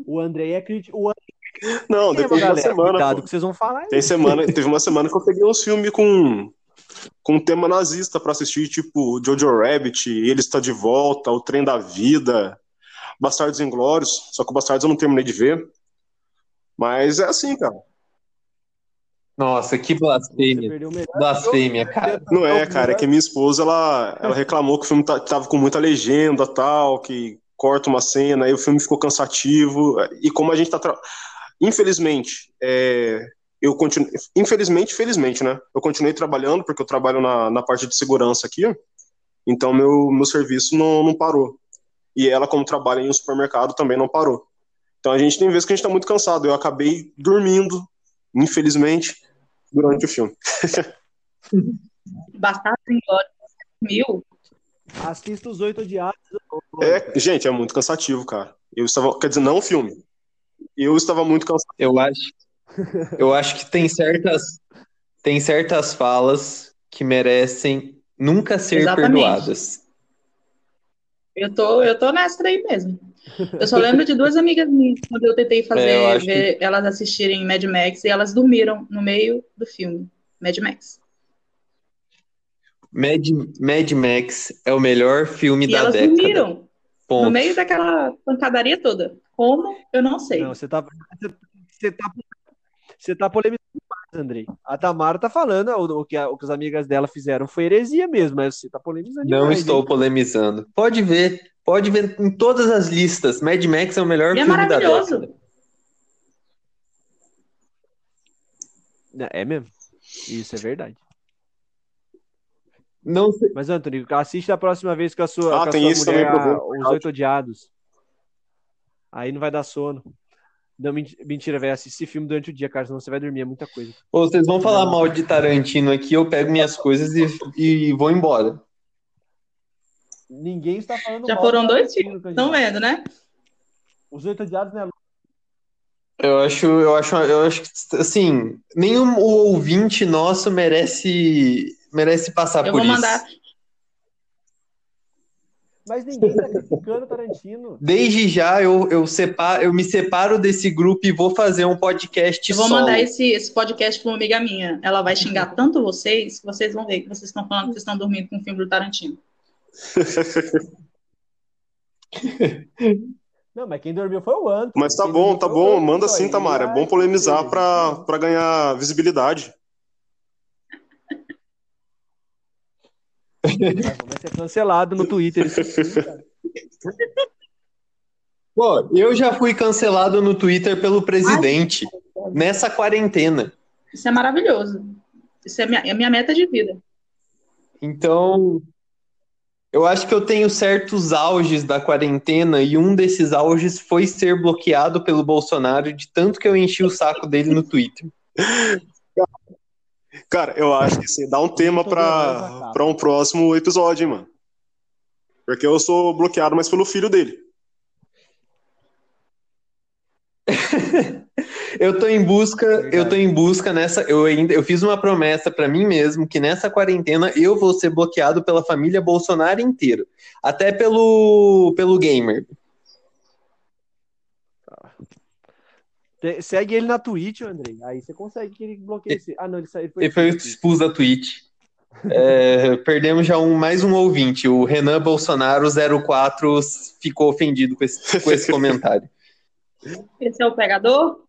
O André é crítico. O André... Não, depende galera, da semana. Cuidado que vocês vão falar. Tem semana, teve uma semana que eu peguei uns filmes com com tema nazista para assistir, tipo Jojo Rabbit, Ele Está de Volta, O Trem da Vida, Bastardos Inglórios, só que o Bastardos eu não terminei de ver. Mas é assim, cara. Nossa, que blasfêmia. Blasfêmia, cara. Não é, cara, é que minha esposa, ela, ela [laughs] reclamou que o filme tava com muita legenda tal, que corta uma cena, aí o filme ficou cansativo, e como a gente tá... Tra... Infelizmente, é, eu continuo... Infelizmente, felizmente, né? Eu continuei trabalhando, porque eu trabalho na, na parte de segurança aqui, então meu, meu serviço não, não parou. E ela, como trabalha em um supermercado, também não parou. Então a gente tem vezes que a gente tá muito cansado. Eu acabei dormindo, infelizmente, durante o filme. [laughs] Bastardos Inglórios mil. Assista os oito diários. É, gente, é muito cansativo, cara. Eu estava, quer dizer, não o filme. Eu estava muito cansado. Eu acho, eu acho que tem certas, tem certas falas que merecem nunca ser Exatamente. perdoadas. Eu tô, eu tô nessa aí mesmo. Eu só lembro de duas amigas minhas, quando eu tentei fazer é, eu ver, que... elas assistirem Mad Max e elas dormiram no meio do filme. Mad Max. Mad, Mad Max é o melhor filme e da elas década. dormiram Ponto. no meio daquela pancadaria toda. Como? Eu não sei. Não, você tá, você, tá, Você tá polemizando demais, Andrei. A Tamara tá falando, o, o, que, a, o que as amigas dela fizeram foi heresia mesmo, mas você tá polemizando Não demais, estou hein? polemizando. Pode ver, pode ver em todas as listas. Mad Max é o melhor E é filme da maravilhoso. década. É mesmo. Isso é verdade. Não sei. Mas, Anthony, assiste a próxima vez com a sua, Ah, com a tem sua isso mulher, também Os Oito Odiados. Aí não vai dar sono. Não, ment- mentira, velho. Assiste esse filme durante o dia, cara, senão você vai dormir, é muita coisa. Ô, vocês vão falar mal de Tarantino aqui, eu pego minhas coisas e, e vou embora. Ninguém está falando Já mal foram do dois Tarantino, Estão vendo, né? Os Oito Odiados, né? Eu acho, eu acho, eu acho que assim, nenhum ouvinte nosso merece merece passar Eu por vou isso. mandar. Mas ninguém tá criticando o Tarantino. Desde já eu, eu, separo, eu me separo desse grupo e vou fazer um podcast Eu vou solo. mandar esse, esse podcast para uma amiga minha. Ela vai xingar tanto vocês que vocês vão ver que vocês estão falando que vocês estão dormindo com o filme do Tarantino. [laughs] Não, mas quem dormiu foi o Anthony. Mas tá Quem bom, tá bom. Manda sim, Tamara. É bom polemizar pra, pra ganhar visibilidade. Vai ser cancelado no Twitter. [laughs] Pô, eu já fui cancelado no Twitter pelo presidente nessa quarentena. Isso é maravilhoso. Isso é minha, é minha meta de vida. Então, eu acho que eu tenho certos auges da quarentena e um desses auges foi ser bloqueado pelo Bolsonaro de tanto que eu enchi o saco dele no Twitter. Cara, eu acho que assim, dá um tema pra, pra um próximo episódio, hein, mano. Porque eu sou bloqueado, mas pelo filho dele. [laughs] Eu tô em busca, Verdade. eu tô em busca nessa, eu ainda, eu fiz uma promessa pra mim mesmo que nessa quarentena eu vou ser bloqueado pela família Bolsonaro inteira, até pelo pelo gamer. Te- Segue ele na Twitch, Andrei. Aí você consegue que ele bloqueie esse. Ah, não, ele saiu. Ele foi expulso da Twitch. É, perdemos já um, mais um ouvinte. O Renan Bolsonaro 04 ficou ofendido com esse, com esse comentário. Esse é o pegador?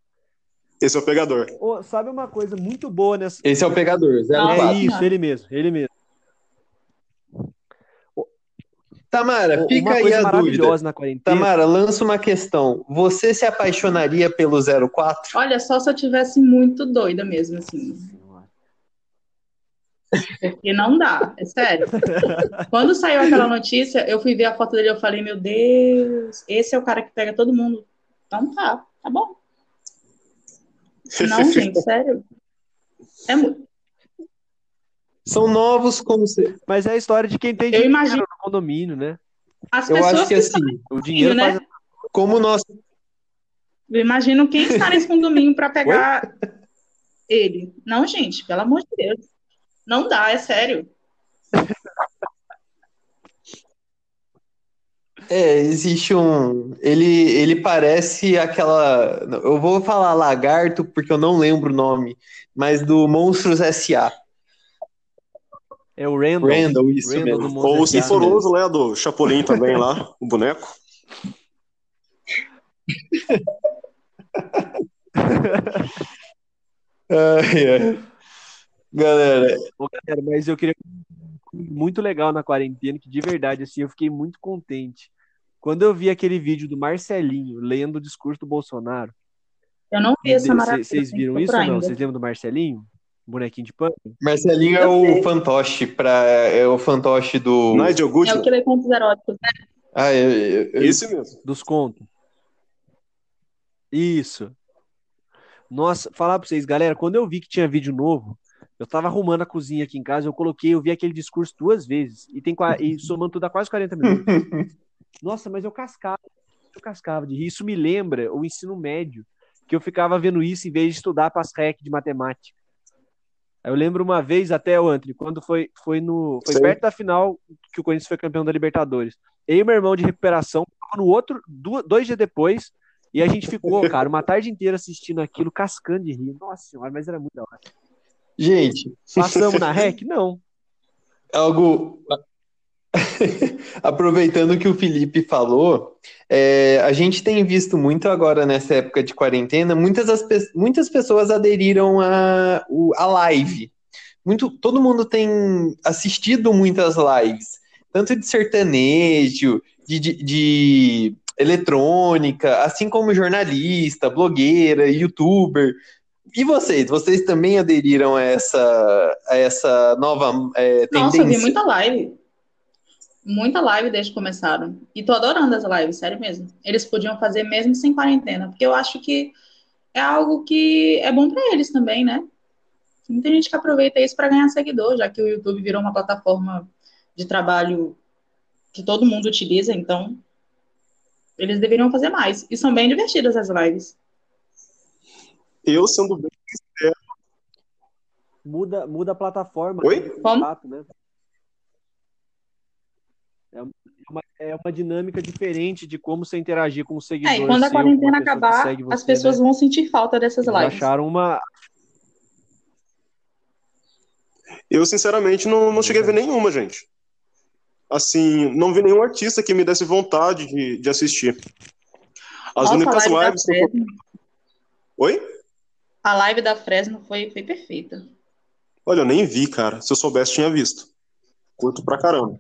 Esse é o pegador. Ô, sabe uma coisa muito boa nessa. Esse é o pegador, Não, É 04. isso, ele mesmo, ele mesmo. Tamara, fica aí a dúvida. na quarentena. Tamara, lança uma questão. Você se apaixonaria pelo 04? Olha, só se eu tivesse muito doida mesmo, assim. Porque não dá, é sério. [laughs] Quando saiu aquela notícia, eu fui ver a foto dele e eu falei, meu Deus, esse é o cara que pega todo mundo. Então tá, tá bom. Não, [laughs] gente, sério. É muito. São novos conceitos. Mas é a história de quem tem dinheiro imagino. no condomínio, né? As Eu acho que que assim, O dinheiro né? faz. como nós Eu imagino quem está nesse condomínio para pegar ele. Não, gente, pelo amor de Deus. Não dá, é sério. É, existe um. Ele, ele parece aquela. Eu vou falar lagarto porque eu não lembro o nome, mas do Monstros S.A. É o Randall. Randall, isso Randall mesmo. Ou o. Sinforoso, né? Do Chapolin também lá, o boneco. [laughs] Ai, ai. Galera, Ô, galera, mas eu queria muito legal na quarentena, que de verdade, assim, eu fiquei muito contente. Quando eu vi aquele vídeo do Marcelinho lendo o discurso do Bolsonaro, Eu não vi essa maravilha. vocês viram isso ou não? Vocês lembram do Marcelinho? Bonequinho de pano? Marcelinho é o fantoche para é o fantoche do. Nigel É o Goodman. que lê contos eróticos, né? Ah, eu, eu- eu- Esse mesmo. Dos contos. Isso. Nossa, falar pra vocês, galera, quando eu vi que tinha vídeo novo, eu tava arrumando a cozinha aqui em casa, eu coloquei, eu vi aquele discurso duas vezes, e tem e somando tudo dá quase 40 minutos. [laughs] Nossa, mas eu cascava, eu cascava de rir. Isso me lembra o ensino médio, que eu ficava vendo isso em vez de estudar para as REC de matemática. Eu lembro uma vez até o Anthony, quando foi, foi no foi Sei. perto da final que o Corinthians foi campeão da Libertadores. Eu e meu irmão de recuperação, no outro, dois dias depois, e a gente ficou, [laughs] cara, uma tarde inteira assistindo aquilo, cascando de rir. Nossa senhora, mas era muito da hora. Gente, Passamos na REC? Não. algo [laughs] Aproveitando que o Felipe falou, é, a gente tem visto muito agora nessa época de quarentena, muitas, as, muitas pessoas aderiram a, a live. Muito, todo mundo tem assistido muitas lives, tanto de sertanejo, de, de, de eletrônica, assim como jornalista, blogueira, youtuber. E vocês? Vocês também aderiram a essa, a essa nova é, tendência? Nossa, eu vi muita live. Muita live desde que começaram. E tô adorando as lives, sério mesmo. Eles podiam fazer mesmo sem quarentena, porque eu acho que é algo que é bom para eles também, né? Muita gente que aproveita isso para ganhar seguidor, já que o YouTube virou uma plataforma de trabalho que todo mundo utiliza, então eles deveriam fazer mais. E são bem divertidas as lives. Eu, sendo bem sincero. Muda, muda a plataforma. Oi? Contato, né? É uma, é uma dinâmica diferente de como você interagir com o seguidor. É, e quando a quarentena acabar, você, as pessoas né? vão sentir falta dessas Eles lives. acharam uma. Eu, sinceramente, não, não cheguei a ver nenhuma, gente. Assim, não vi nenhum artista que me desse vontade de, de assistir. As Nossa, únicas live lives. Oi? A live da Fresno foi, foi perfeita. Olha, eu nem vi, cara. Se eu soubesse, tinha visto. Curto pra caramba.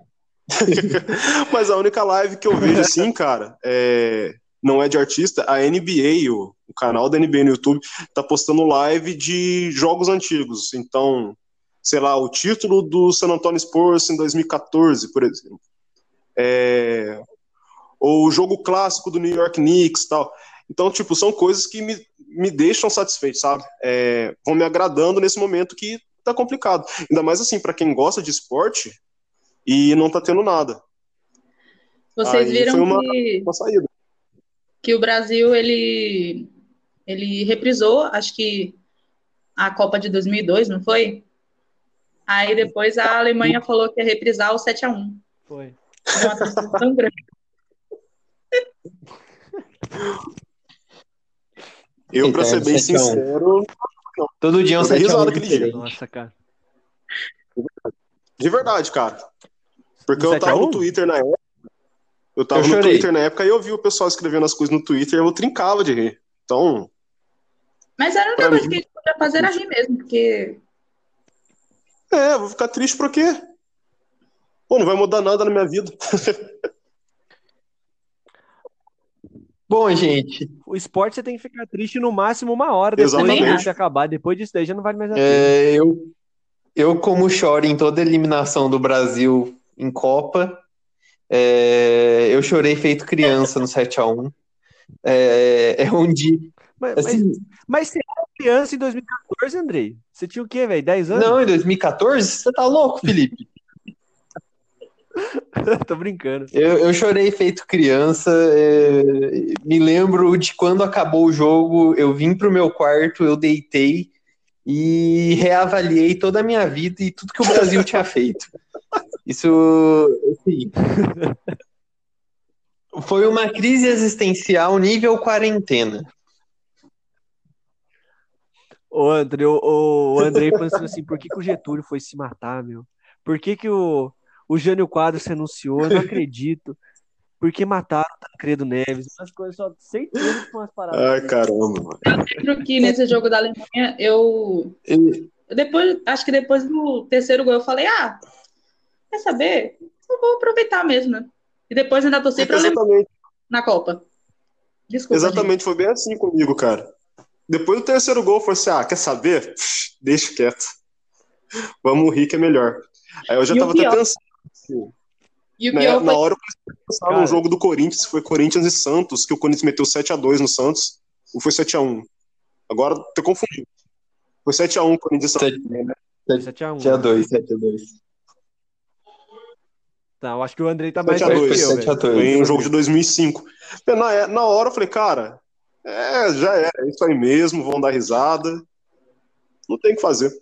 [laughs] Mas a única live que eu vejo assim, cara, é... não é de artista, a NBA, o, o canal da NBA no YouTube, tá postando live de jogos antigos. Então, sei lá, o título do San Antonio Spurs em 2014, por exemplo. É... Ou o jogo clássico do New York Knicks tal. Então, tipo, são coisas que me, me deixam satisfeito, sabe? É... Vão me agradando nesse momento que tá complicado. Ainda mais assim, para quem gosta de esporte, e não tá tendo nada. Vocês Aí viram uma, que, uma saída. que o Brasil ele, ele reprisou, acho que a Copa de 2002, não foi? Aí depois a Alemanha falou que ia reprisar o 7 a 1 Foi. Foi uma tão grande. Eu, pra ser bem 7 a 1. sincero, Todo dia é um Eu dei 7 a 1 risada aquele dia. diferente. Nossa, cara. de verdade, cara. Porque Um eu 7 a tava 1? no Twitter na época. Eu tava Eu no. Twitter na época e eu vi o pessoal escrevendo as coisas no Twitter e eu trincava de rir. Então, Mas era coisa mim- que a gente podia fazer era rir mesmo, porque é, vou ficar triste por quê? Pô, não vai mudar nada na minha vida. [laughs] Bom, gente, O esporte você tem que ficar triste no máximo uma hora depois Exatamente. de acabar. Depois disso daí já não vale mais a pena. é, eu, eu, como choro em toda eliminação do Brasil em Copa, é, eu chorei feito criança no 7x1. É, é um dia. Mas, mas, Assim, mas você era criança em 2014, Andrei? Você tinha o quê, velho? 10 anos? não, em 2014? Você tá louco, Felipe? [laughs] Tô brincando. Eu, eu chorei feito criança. é, me lembro de quando acabou o jogo, eu vim pro meu quarto, eu deitei e reavaliei toda a minha vida e tudo que o Brasil tinha feito. [laughs] Isso, assim, [laughs] foi uma crise existencial nível quarentena. Ô, André, o, o Andrei pensando assim, por que, que o Getúlio foi se matar, meu? Por que, que o, o Jânio Quadros se anunciou? Eu não acredito. Por que mataram o Tancredo Neves? Umas coisas só certeza são umas paradas. Ai, caramba, mano. lembro que nesse jogo da Alemanha, eu E- depois, acho que depois do terceiro gol, eu falei, ah, quer saber? Eu vou aproveitar mesmo, né? E depois ainda pra Alemanha Exatamente, na Copa. Desculpa, exatamente, foi bem assim comigo, cara. Depois do terceiro gol, falei assim: ah, quer saber? [laughs] Deixa quieto. Vamos rir que é melhor. Aí eu já E tava até pensando. assim, gente. E o né, pior na foi hora eu comecei a pensar Cara. no jogo do Corinthians, foi Corinthians e Santos, que o Corinthians meteu 7x2 no Santos, ou foi 7x1? Agora tô confundindo. Foi 7x1 Corinthians e Santos. 7x1. 7x2, 7x2. Tá, eu acho que o Andrei tá mais 7 a perto 2, que eu, 7 a velho. 2. Foi um jogo de 2005. Na, na hora eu falei, cara, é, já era, é isso aí mesmo, vão dar risada. Não tem o que fazer.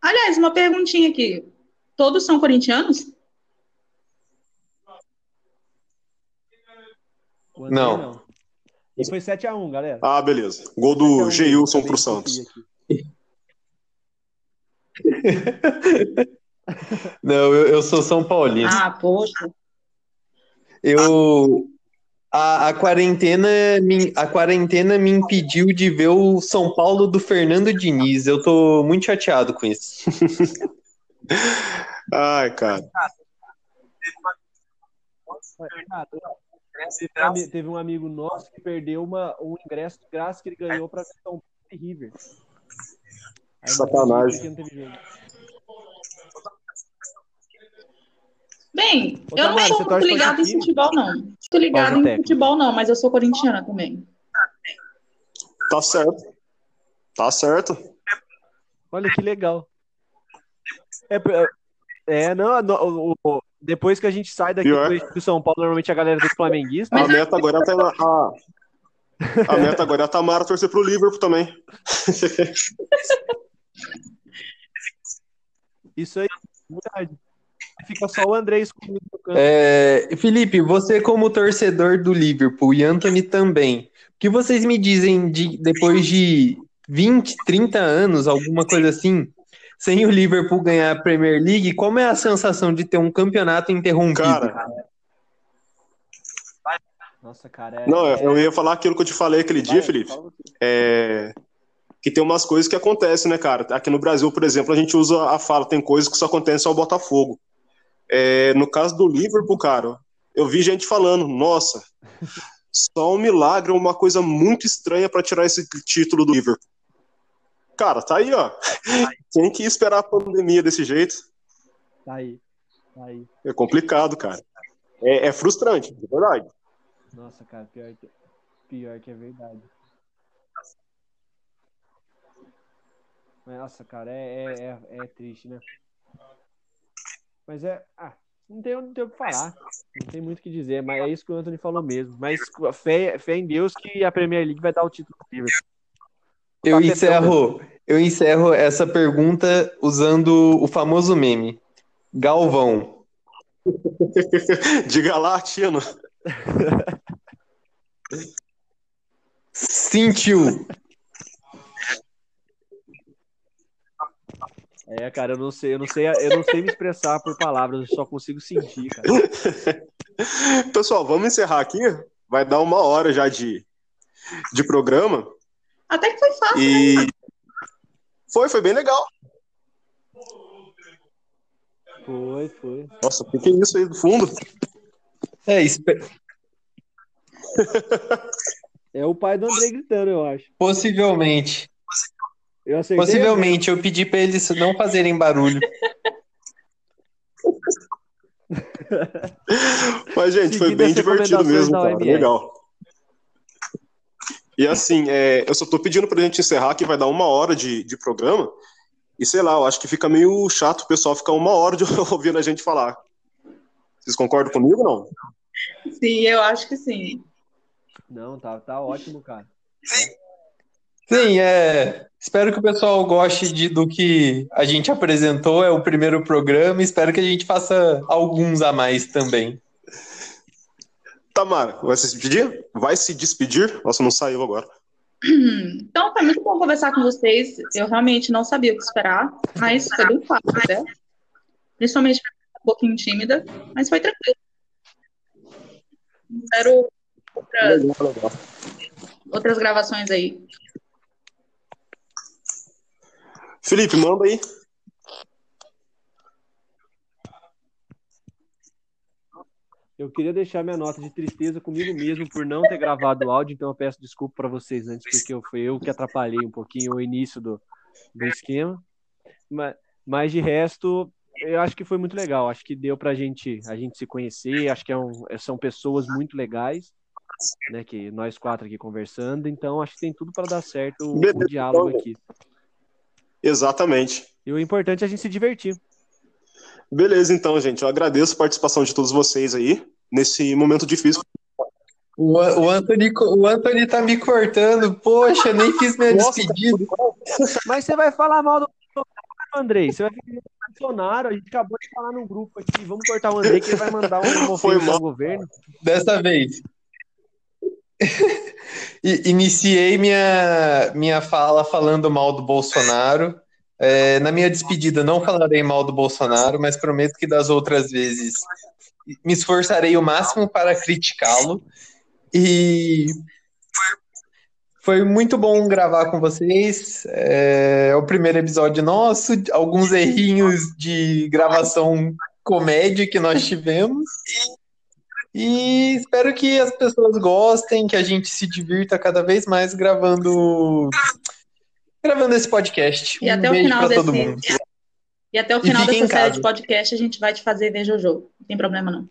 Aliás, uma perguntinha aqui. Todos são corintianos? Não. não. E foi 7x1, galera. Ah, beleza. Gol 7 a 1, do Geilson pro Santos. [laughs] [laughs] Não, eu, eu sou São Paulino. Ah, poxa. Eu. A, a, quarentena me, a quarentena me impediu de ver o São Paulo do Fernando Diniz. Eu tô muito chateado com isso. [laughs] Ai, cara. Teve um amigo nosso que perdeu uma, um ingresso de graça que ele ganhou para São Paulo e River. Aí, Sacanagem. Bem, Ô, eu não sou muito ligado em futebol, não. Tô ligado em futebol, não, mas eu sou corintiana também. Tá certo. Tá certo. Olha que legal. É, é não, no, o, depois que a gente sai daqui do São Paulo, normalmente a galera do flamenguista. A meta agora tá a, a meta agora é a Tamara torcer pro Liverpool também. Isso aí, verdade. Fica só o André escondido no canto. É, Felipe, você como torcedor do Liverpool e Anthony também, o que vocês me dizem de depois de 20, 30 anos, alguma coisa assim, sem o Liverpool ganhar a Premier League, como é a sensação de ter um campeonato interrompido? Cara, nossa, cara. É, Não, é... eu ia falar aquilo que eu te falei aquele dia, Felipe. É, que tem umas coisas que acontecem, né, cara? Aqui no Brasil, por exemplo, a gente usa a fala, tem coisas que só acontecem ao Botafogo. É, no caso do Liverpool, cara, eu vi gente falando, nossa, só um milagre, uma coisa muito estranha para tirar esse título do Liverpool. Cara, tá aí, ó. Tem que esperar a pandemia desse jeito. Tá aí. Tá aí. É complicado, cara. É, é frustrante, de verdade. Nossa, cara, pior que, pior que é verdade. Nossa, cara, é, é, é, é triste, né? Mas é. Ah, não tem, não tem o que falar. Não tem muito o que dizer, mas é isso que o Anthony falou mesmo. Mas fé, fé em Deus que a Premier League vai dar o título Liverpool. Eu tá encerro, eu encerro essa pergunta usando o famoso meme. Galvão. [laughs] Diga lá, Tino. Sentiu. É, cara, eu não sei, eu não sei, eu não sei me expressar por palavras, eu só consigo sentir, cara. [laughs] Pessoal, vamos encerrar aqui. Vai dar uma hora já de, de programa. Até que foi fácil, e... né? Foi, foi bem legal. Foi, foi. Nossa, o que, é isso aí do fundo? É, espe... é o pai do André gritando, eu acho. Possivelmente. Eu Possivelmente, eu pedi para eles não fazerem barulho. [laughs] Mas, gente, foi bem divertido mesmo, cara. Legal. E assim, é, eu só tô pedindo pra gente encerrar, que vai dar uma hora de, de programa. E sei lá, eu acho que fica meio chato o pessoal ficar uma hora de [laughs] ouvindo a gente falar. Vocês concordam comigo não? Sim, eu acho que sim. Não, tá, tá ótimo, cara. Sim, é. Espero que o pessoal goste de, do que a gente apresentou. É o primeiro programa. Espero que a gente faça alguns a mais também. Tamara, vai se despedir? Vai se despedir? Nossa, não saiu agora. [clears throat] Então, foi muito bom conversar com vocês. Eu realmente não sabia o que esperar, mas foi bem fácil, né? Principalmente um pouquinho tímida, mas foi tranquilo. Espero outras, outras gravações aí. Felipe, manda aí. Eu queria deixar minha nota de tristeza comigo mesmo por não ter gravado o áudio, então eu peço desculpa para vocês antes, porque eu, fui eu que atrapalhei um pouquinho o início do, do esquema. Mas, mas de resto, eu acho que foi muito legal. Acho que deu pra gente, a gente se conhecer. Acho que é um, são pessoas muito legais, né? Que nós quatro aqui conversando. Então, acho que tem tudo para dar certo o, o diálogo aqui. Exatamente. E o importante é a gente se divertir. Beleza, então, gente. Eu agradeço a participação de todos vocês aí nesse momento difícil. O, o, Anthony, o Anthony tá me cortando. Poxa, nem fiz minha Nossa, despedida. [laughs] Mas você vai falar mal do Andrei. Você vai do Bolsonaro. A gente acabou de falar no grupo aqui. Vamos cortar o Andrei que ele vai mandar um Foi mal. governo. Dessa vez. [laughs] Iniciei minha, minha fala falando mal do Bolsonaro. É, na minha despedida, não falarei mal do Bolsonaro, mas prometo que das outras vezes me esforçarei o máximo para criticá-lo. E foi muito bom gravar com vocês. É o primeiro episódio nosso, alguns errinhos de gravação comédia que nós tivemos. E espero que as pessoas gostem, que a gente se divirta cada vez mais gravando gravando esse podcast. E um até o final desse... todo mundo. E até o final dessa série de podcast a gente vai te fazer ver Jojo. Não tem problema não.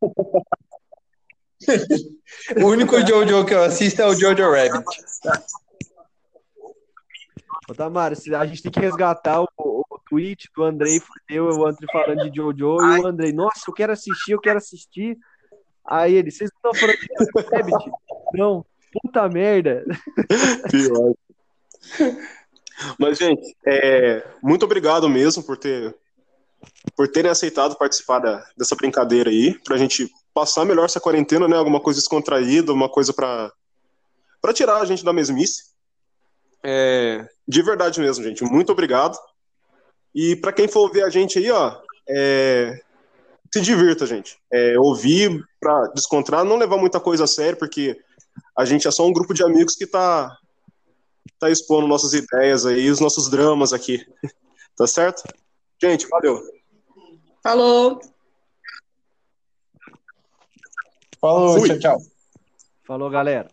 [laughs] o único Jojo que eu assisto é o Jojo Rabbit. Ô, Tamara, a gente tem que resgatar o, o, tweet do Andrei, eu o Andrei falando de Jojo, e o Andrei, nossa, eu quero assistir, eu quero assistir. Aí ele, vocês não estão falando de Rabbit? [laughs] Não, puta merda. [laughs] Pior. Mas, gente, é, muito obrigado mesmo por ter por terem aceitado participar da, dessa brincadeira aí, pra gente passar melhor essa quarentena, né? Alguma coisa descontraída, uma coisa pra, pra tirar a gente da mesmice. É, de verdade mesmo, gente. Muito obrigado. E para quem for ouvir a gente aí, ó, é, se divirta, gente. É, ouvir para descontrar, não levar muita coisa a sério, porque a gente é só um grupo de amigos que tá, tá expondo nossas ideias aí, os nossos dramas aqui. [laughs] tá certo? Gente, valeu. Falou. Falou, Fui. tchau, tchau. Falou, galera.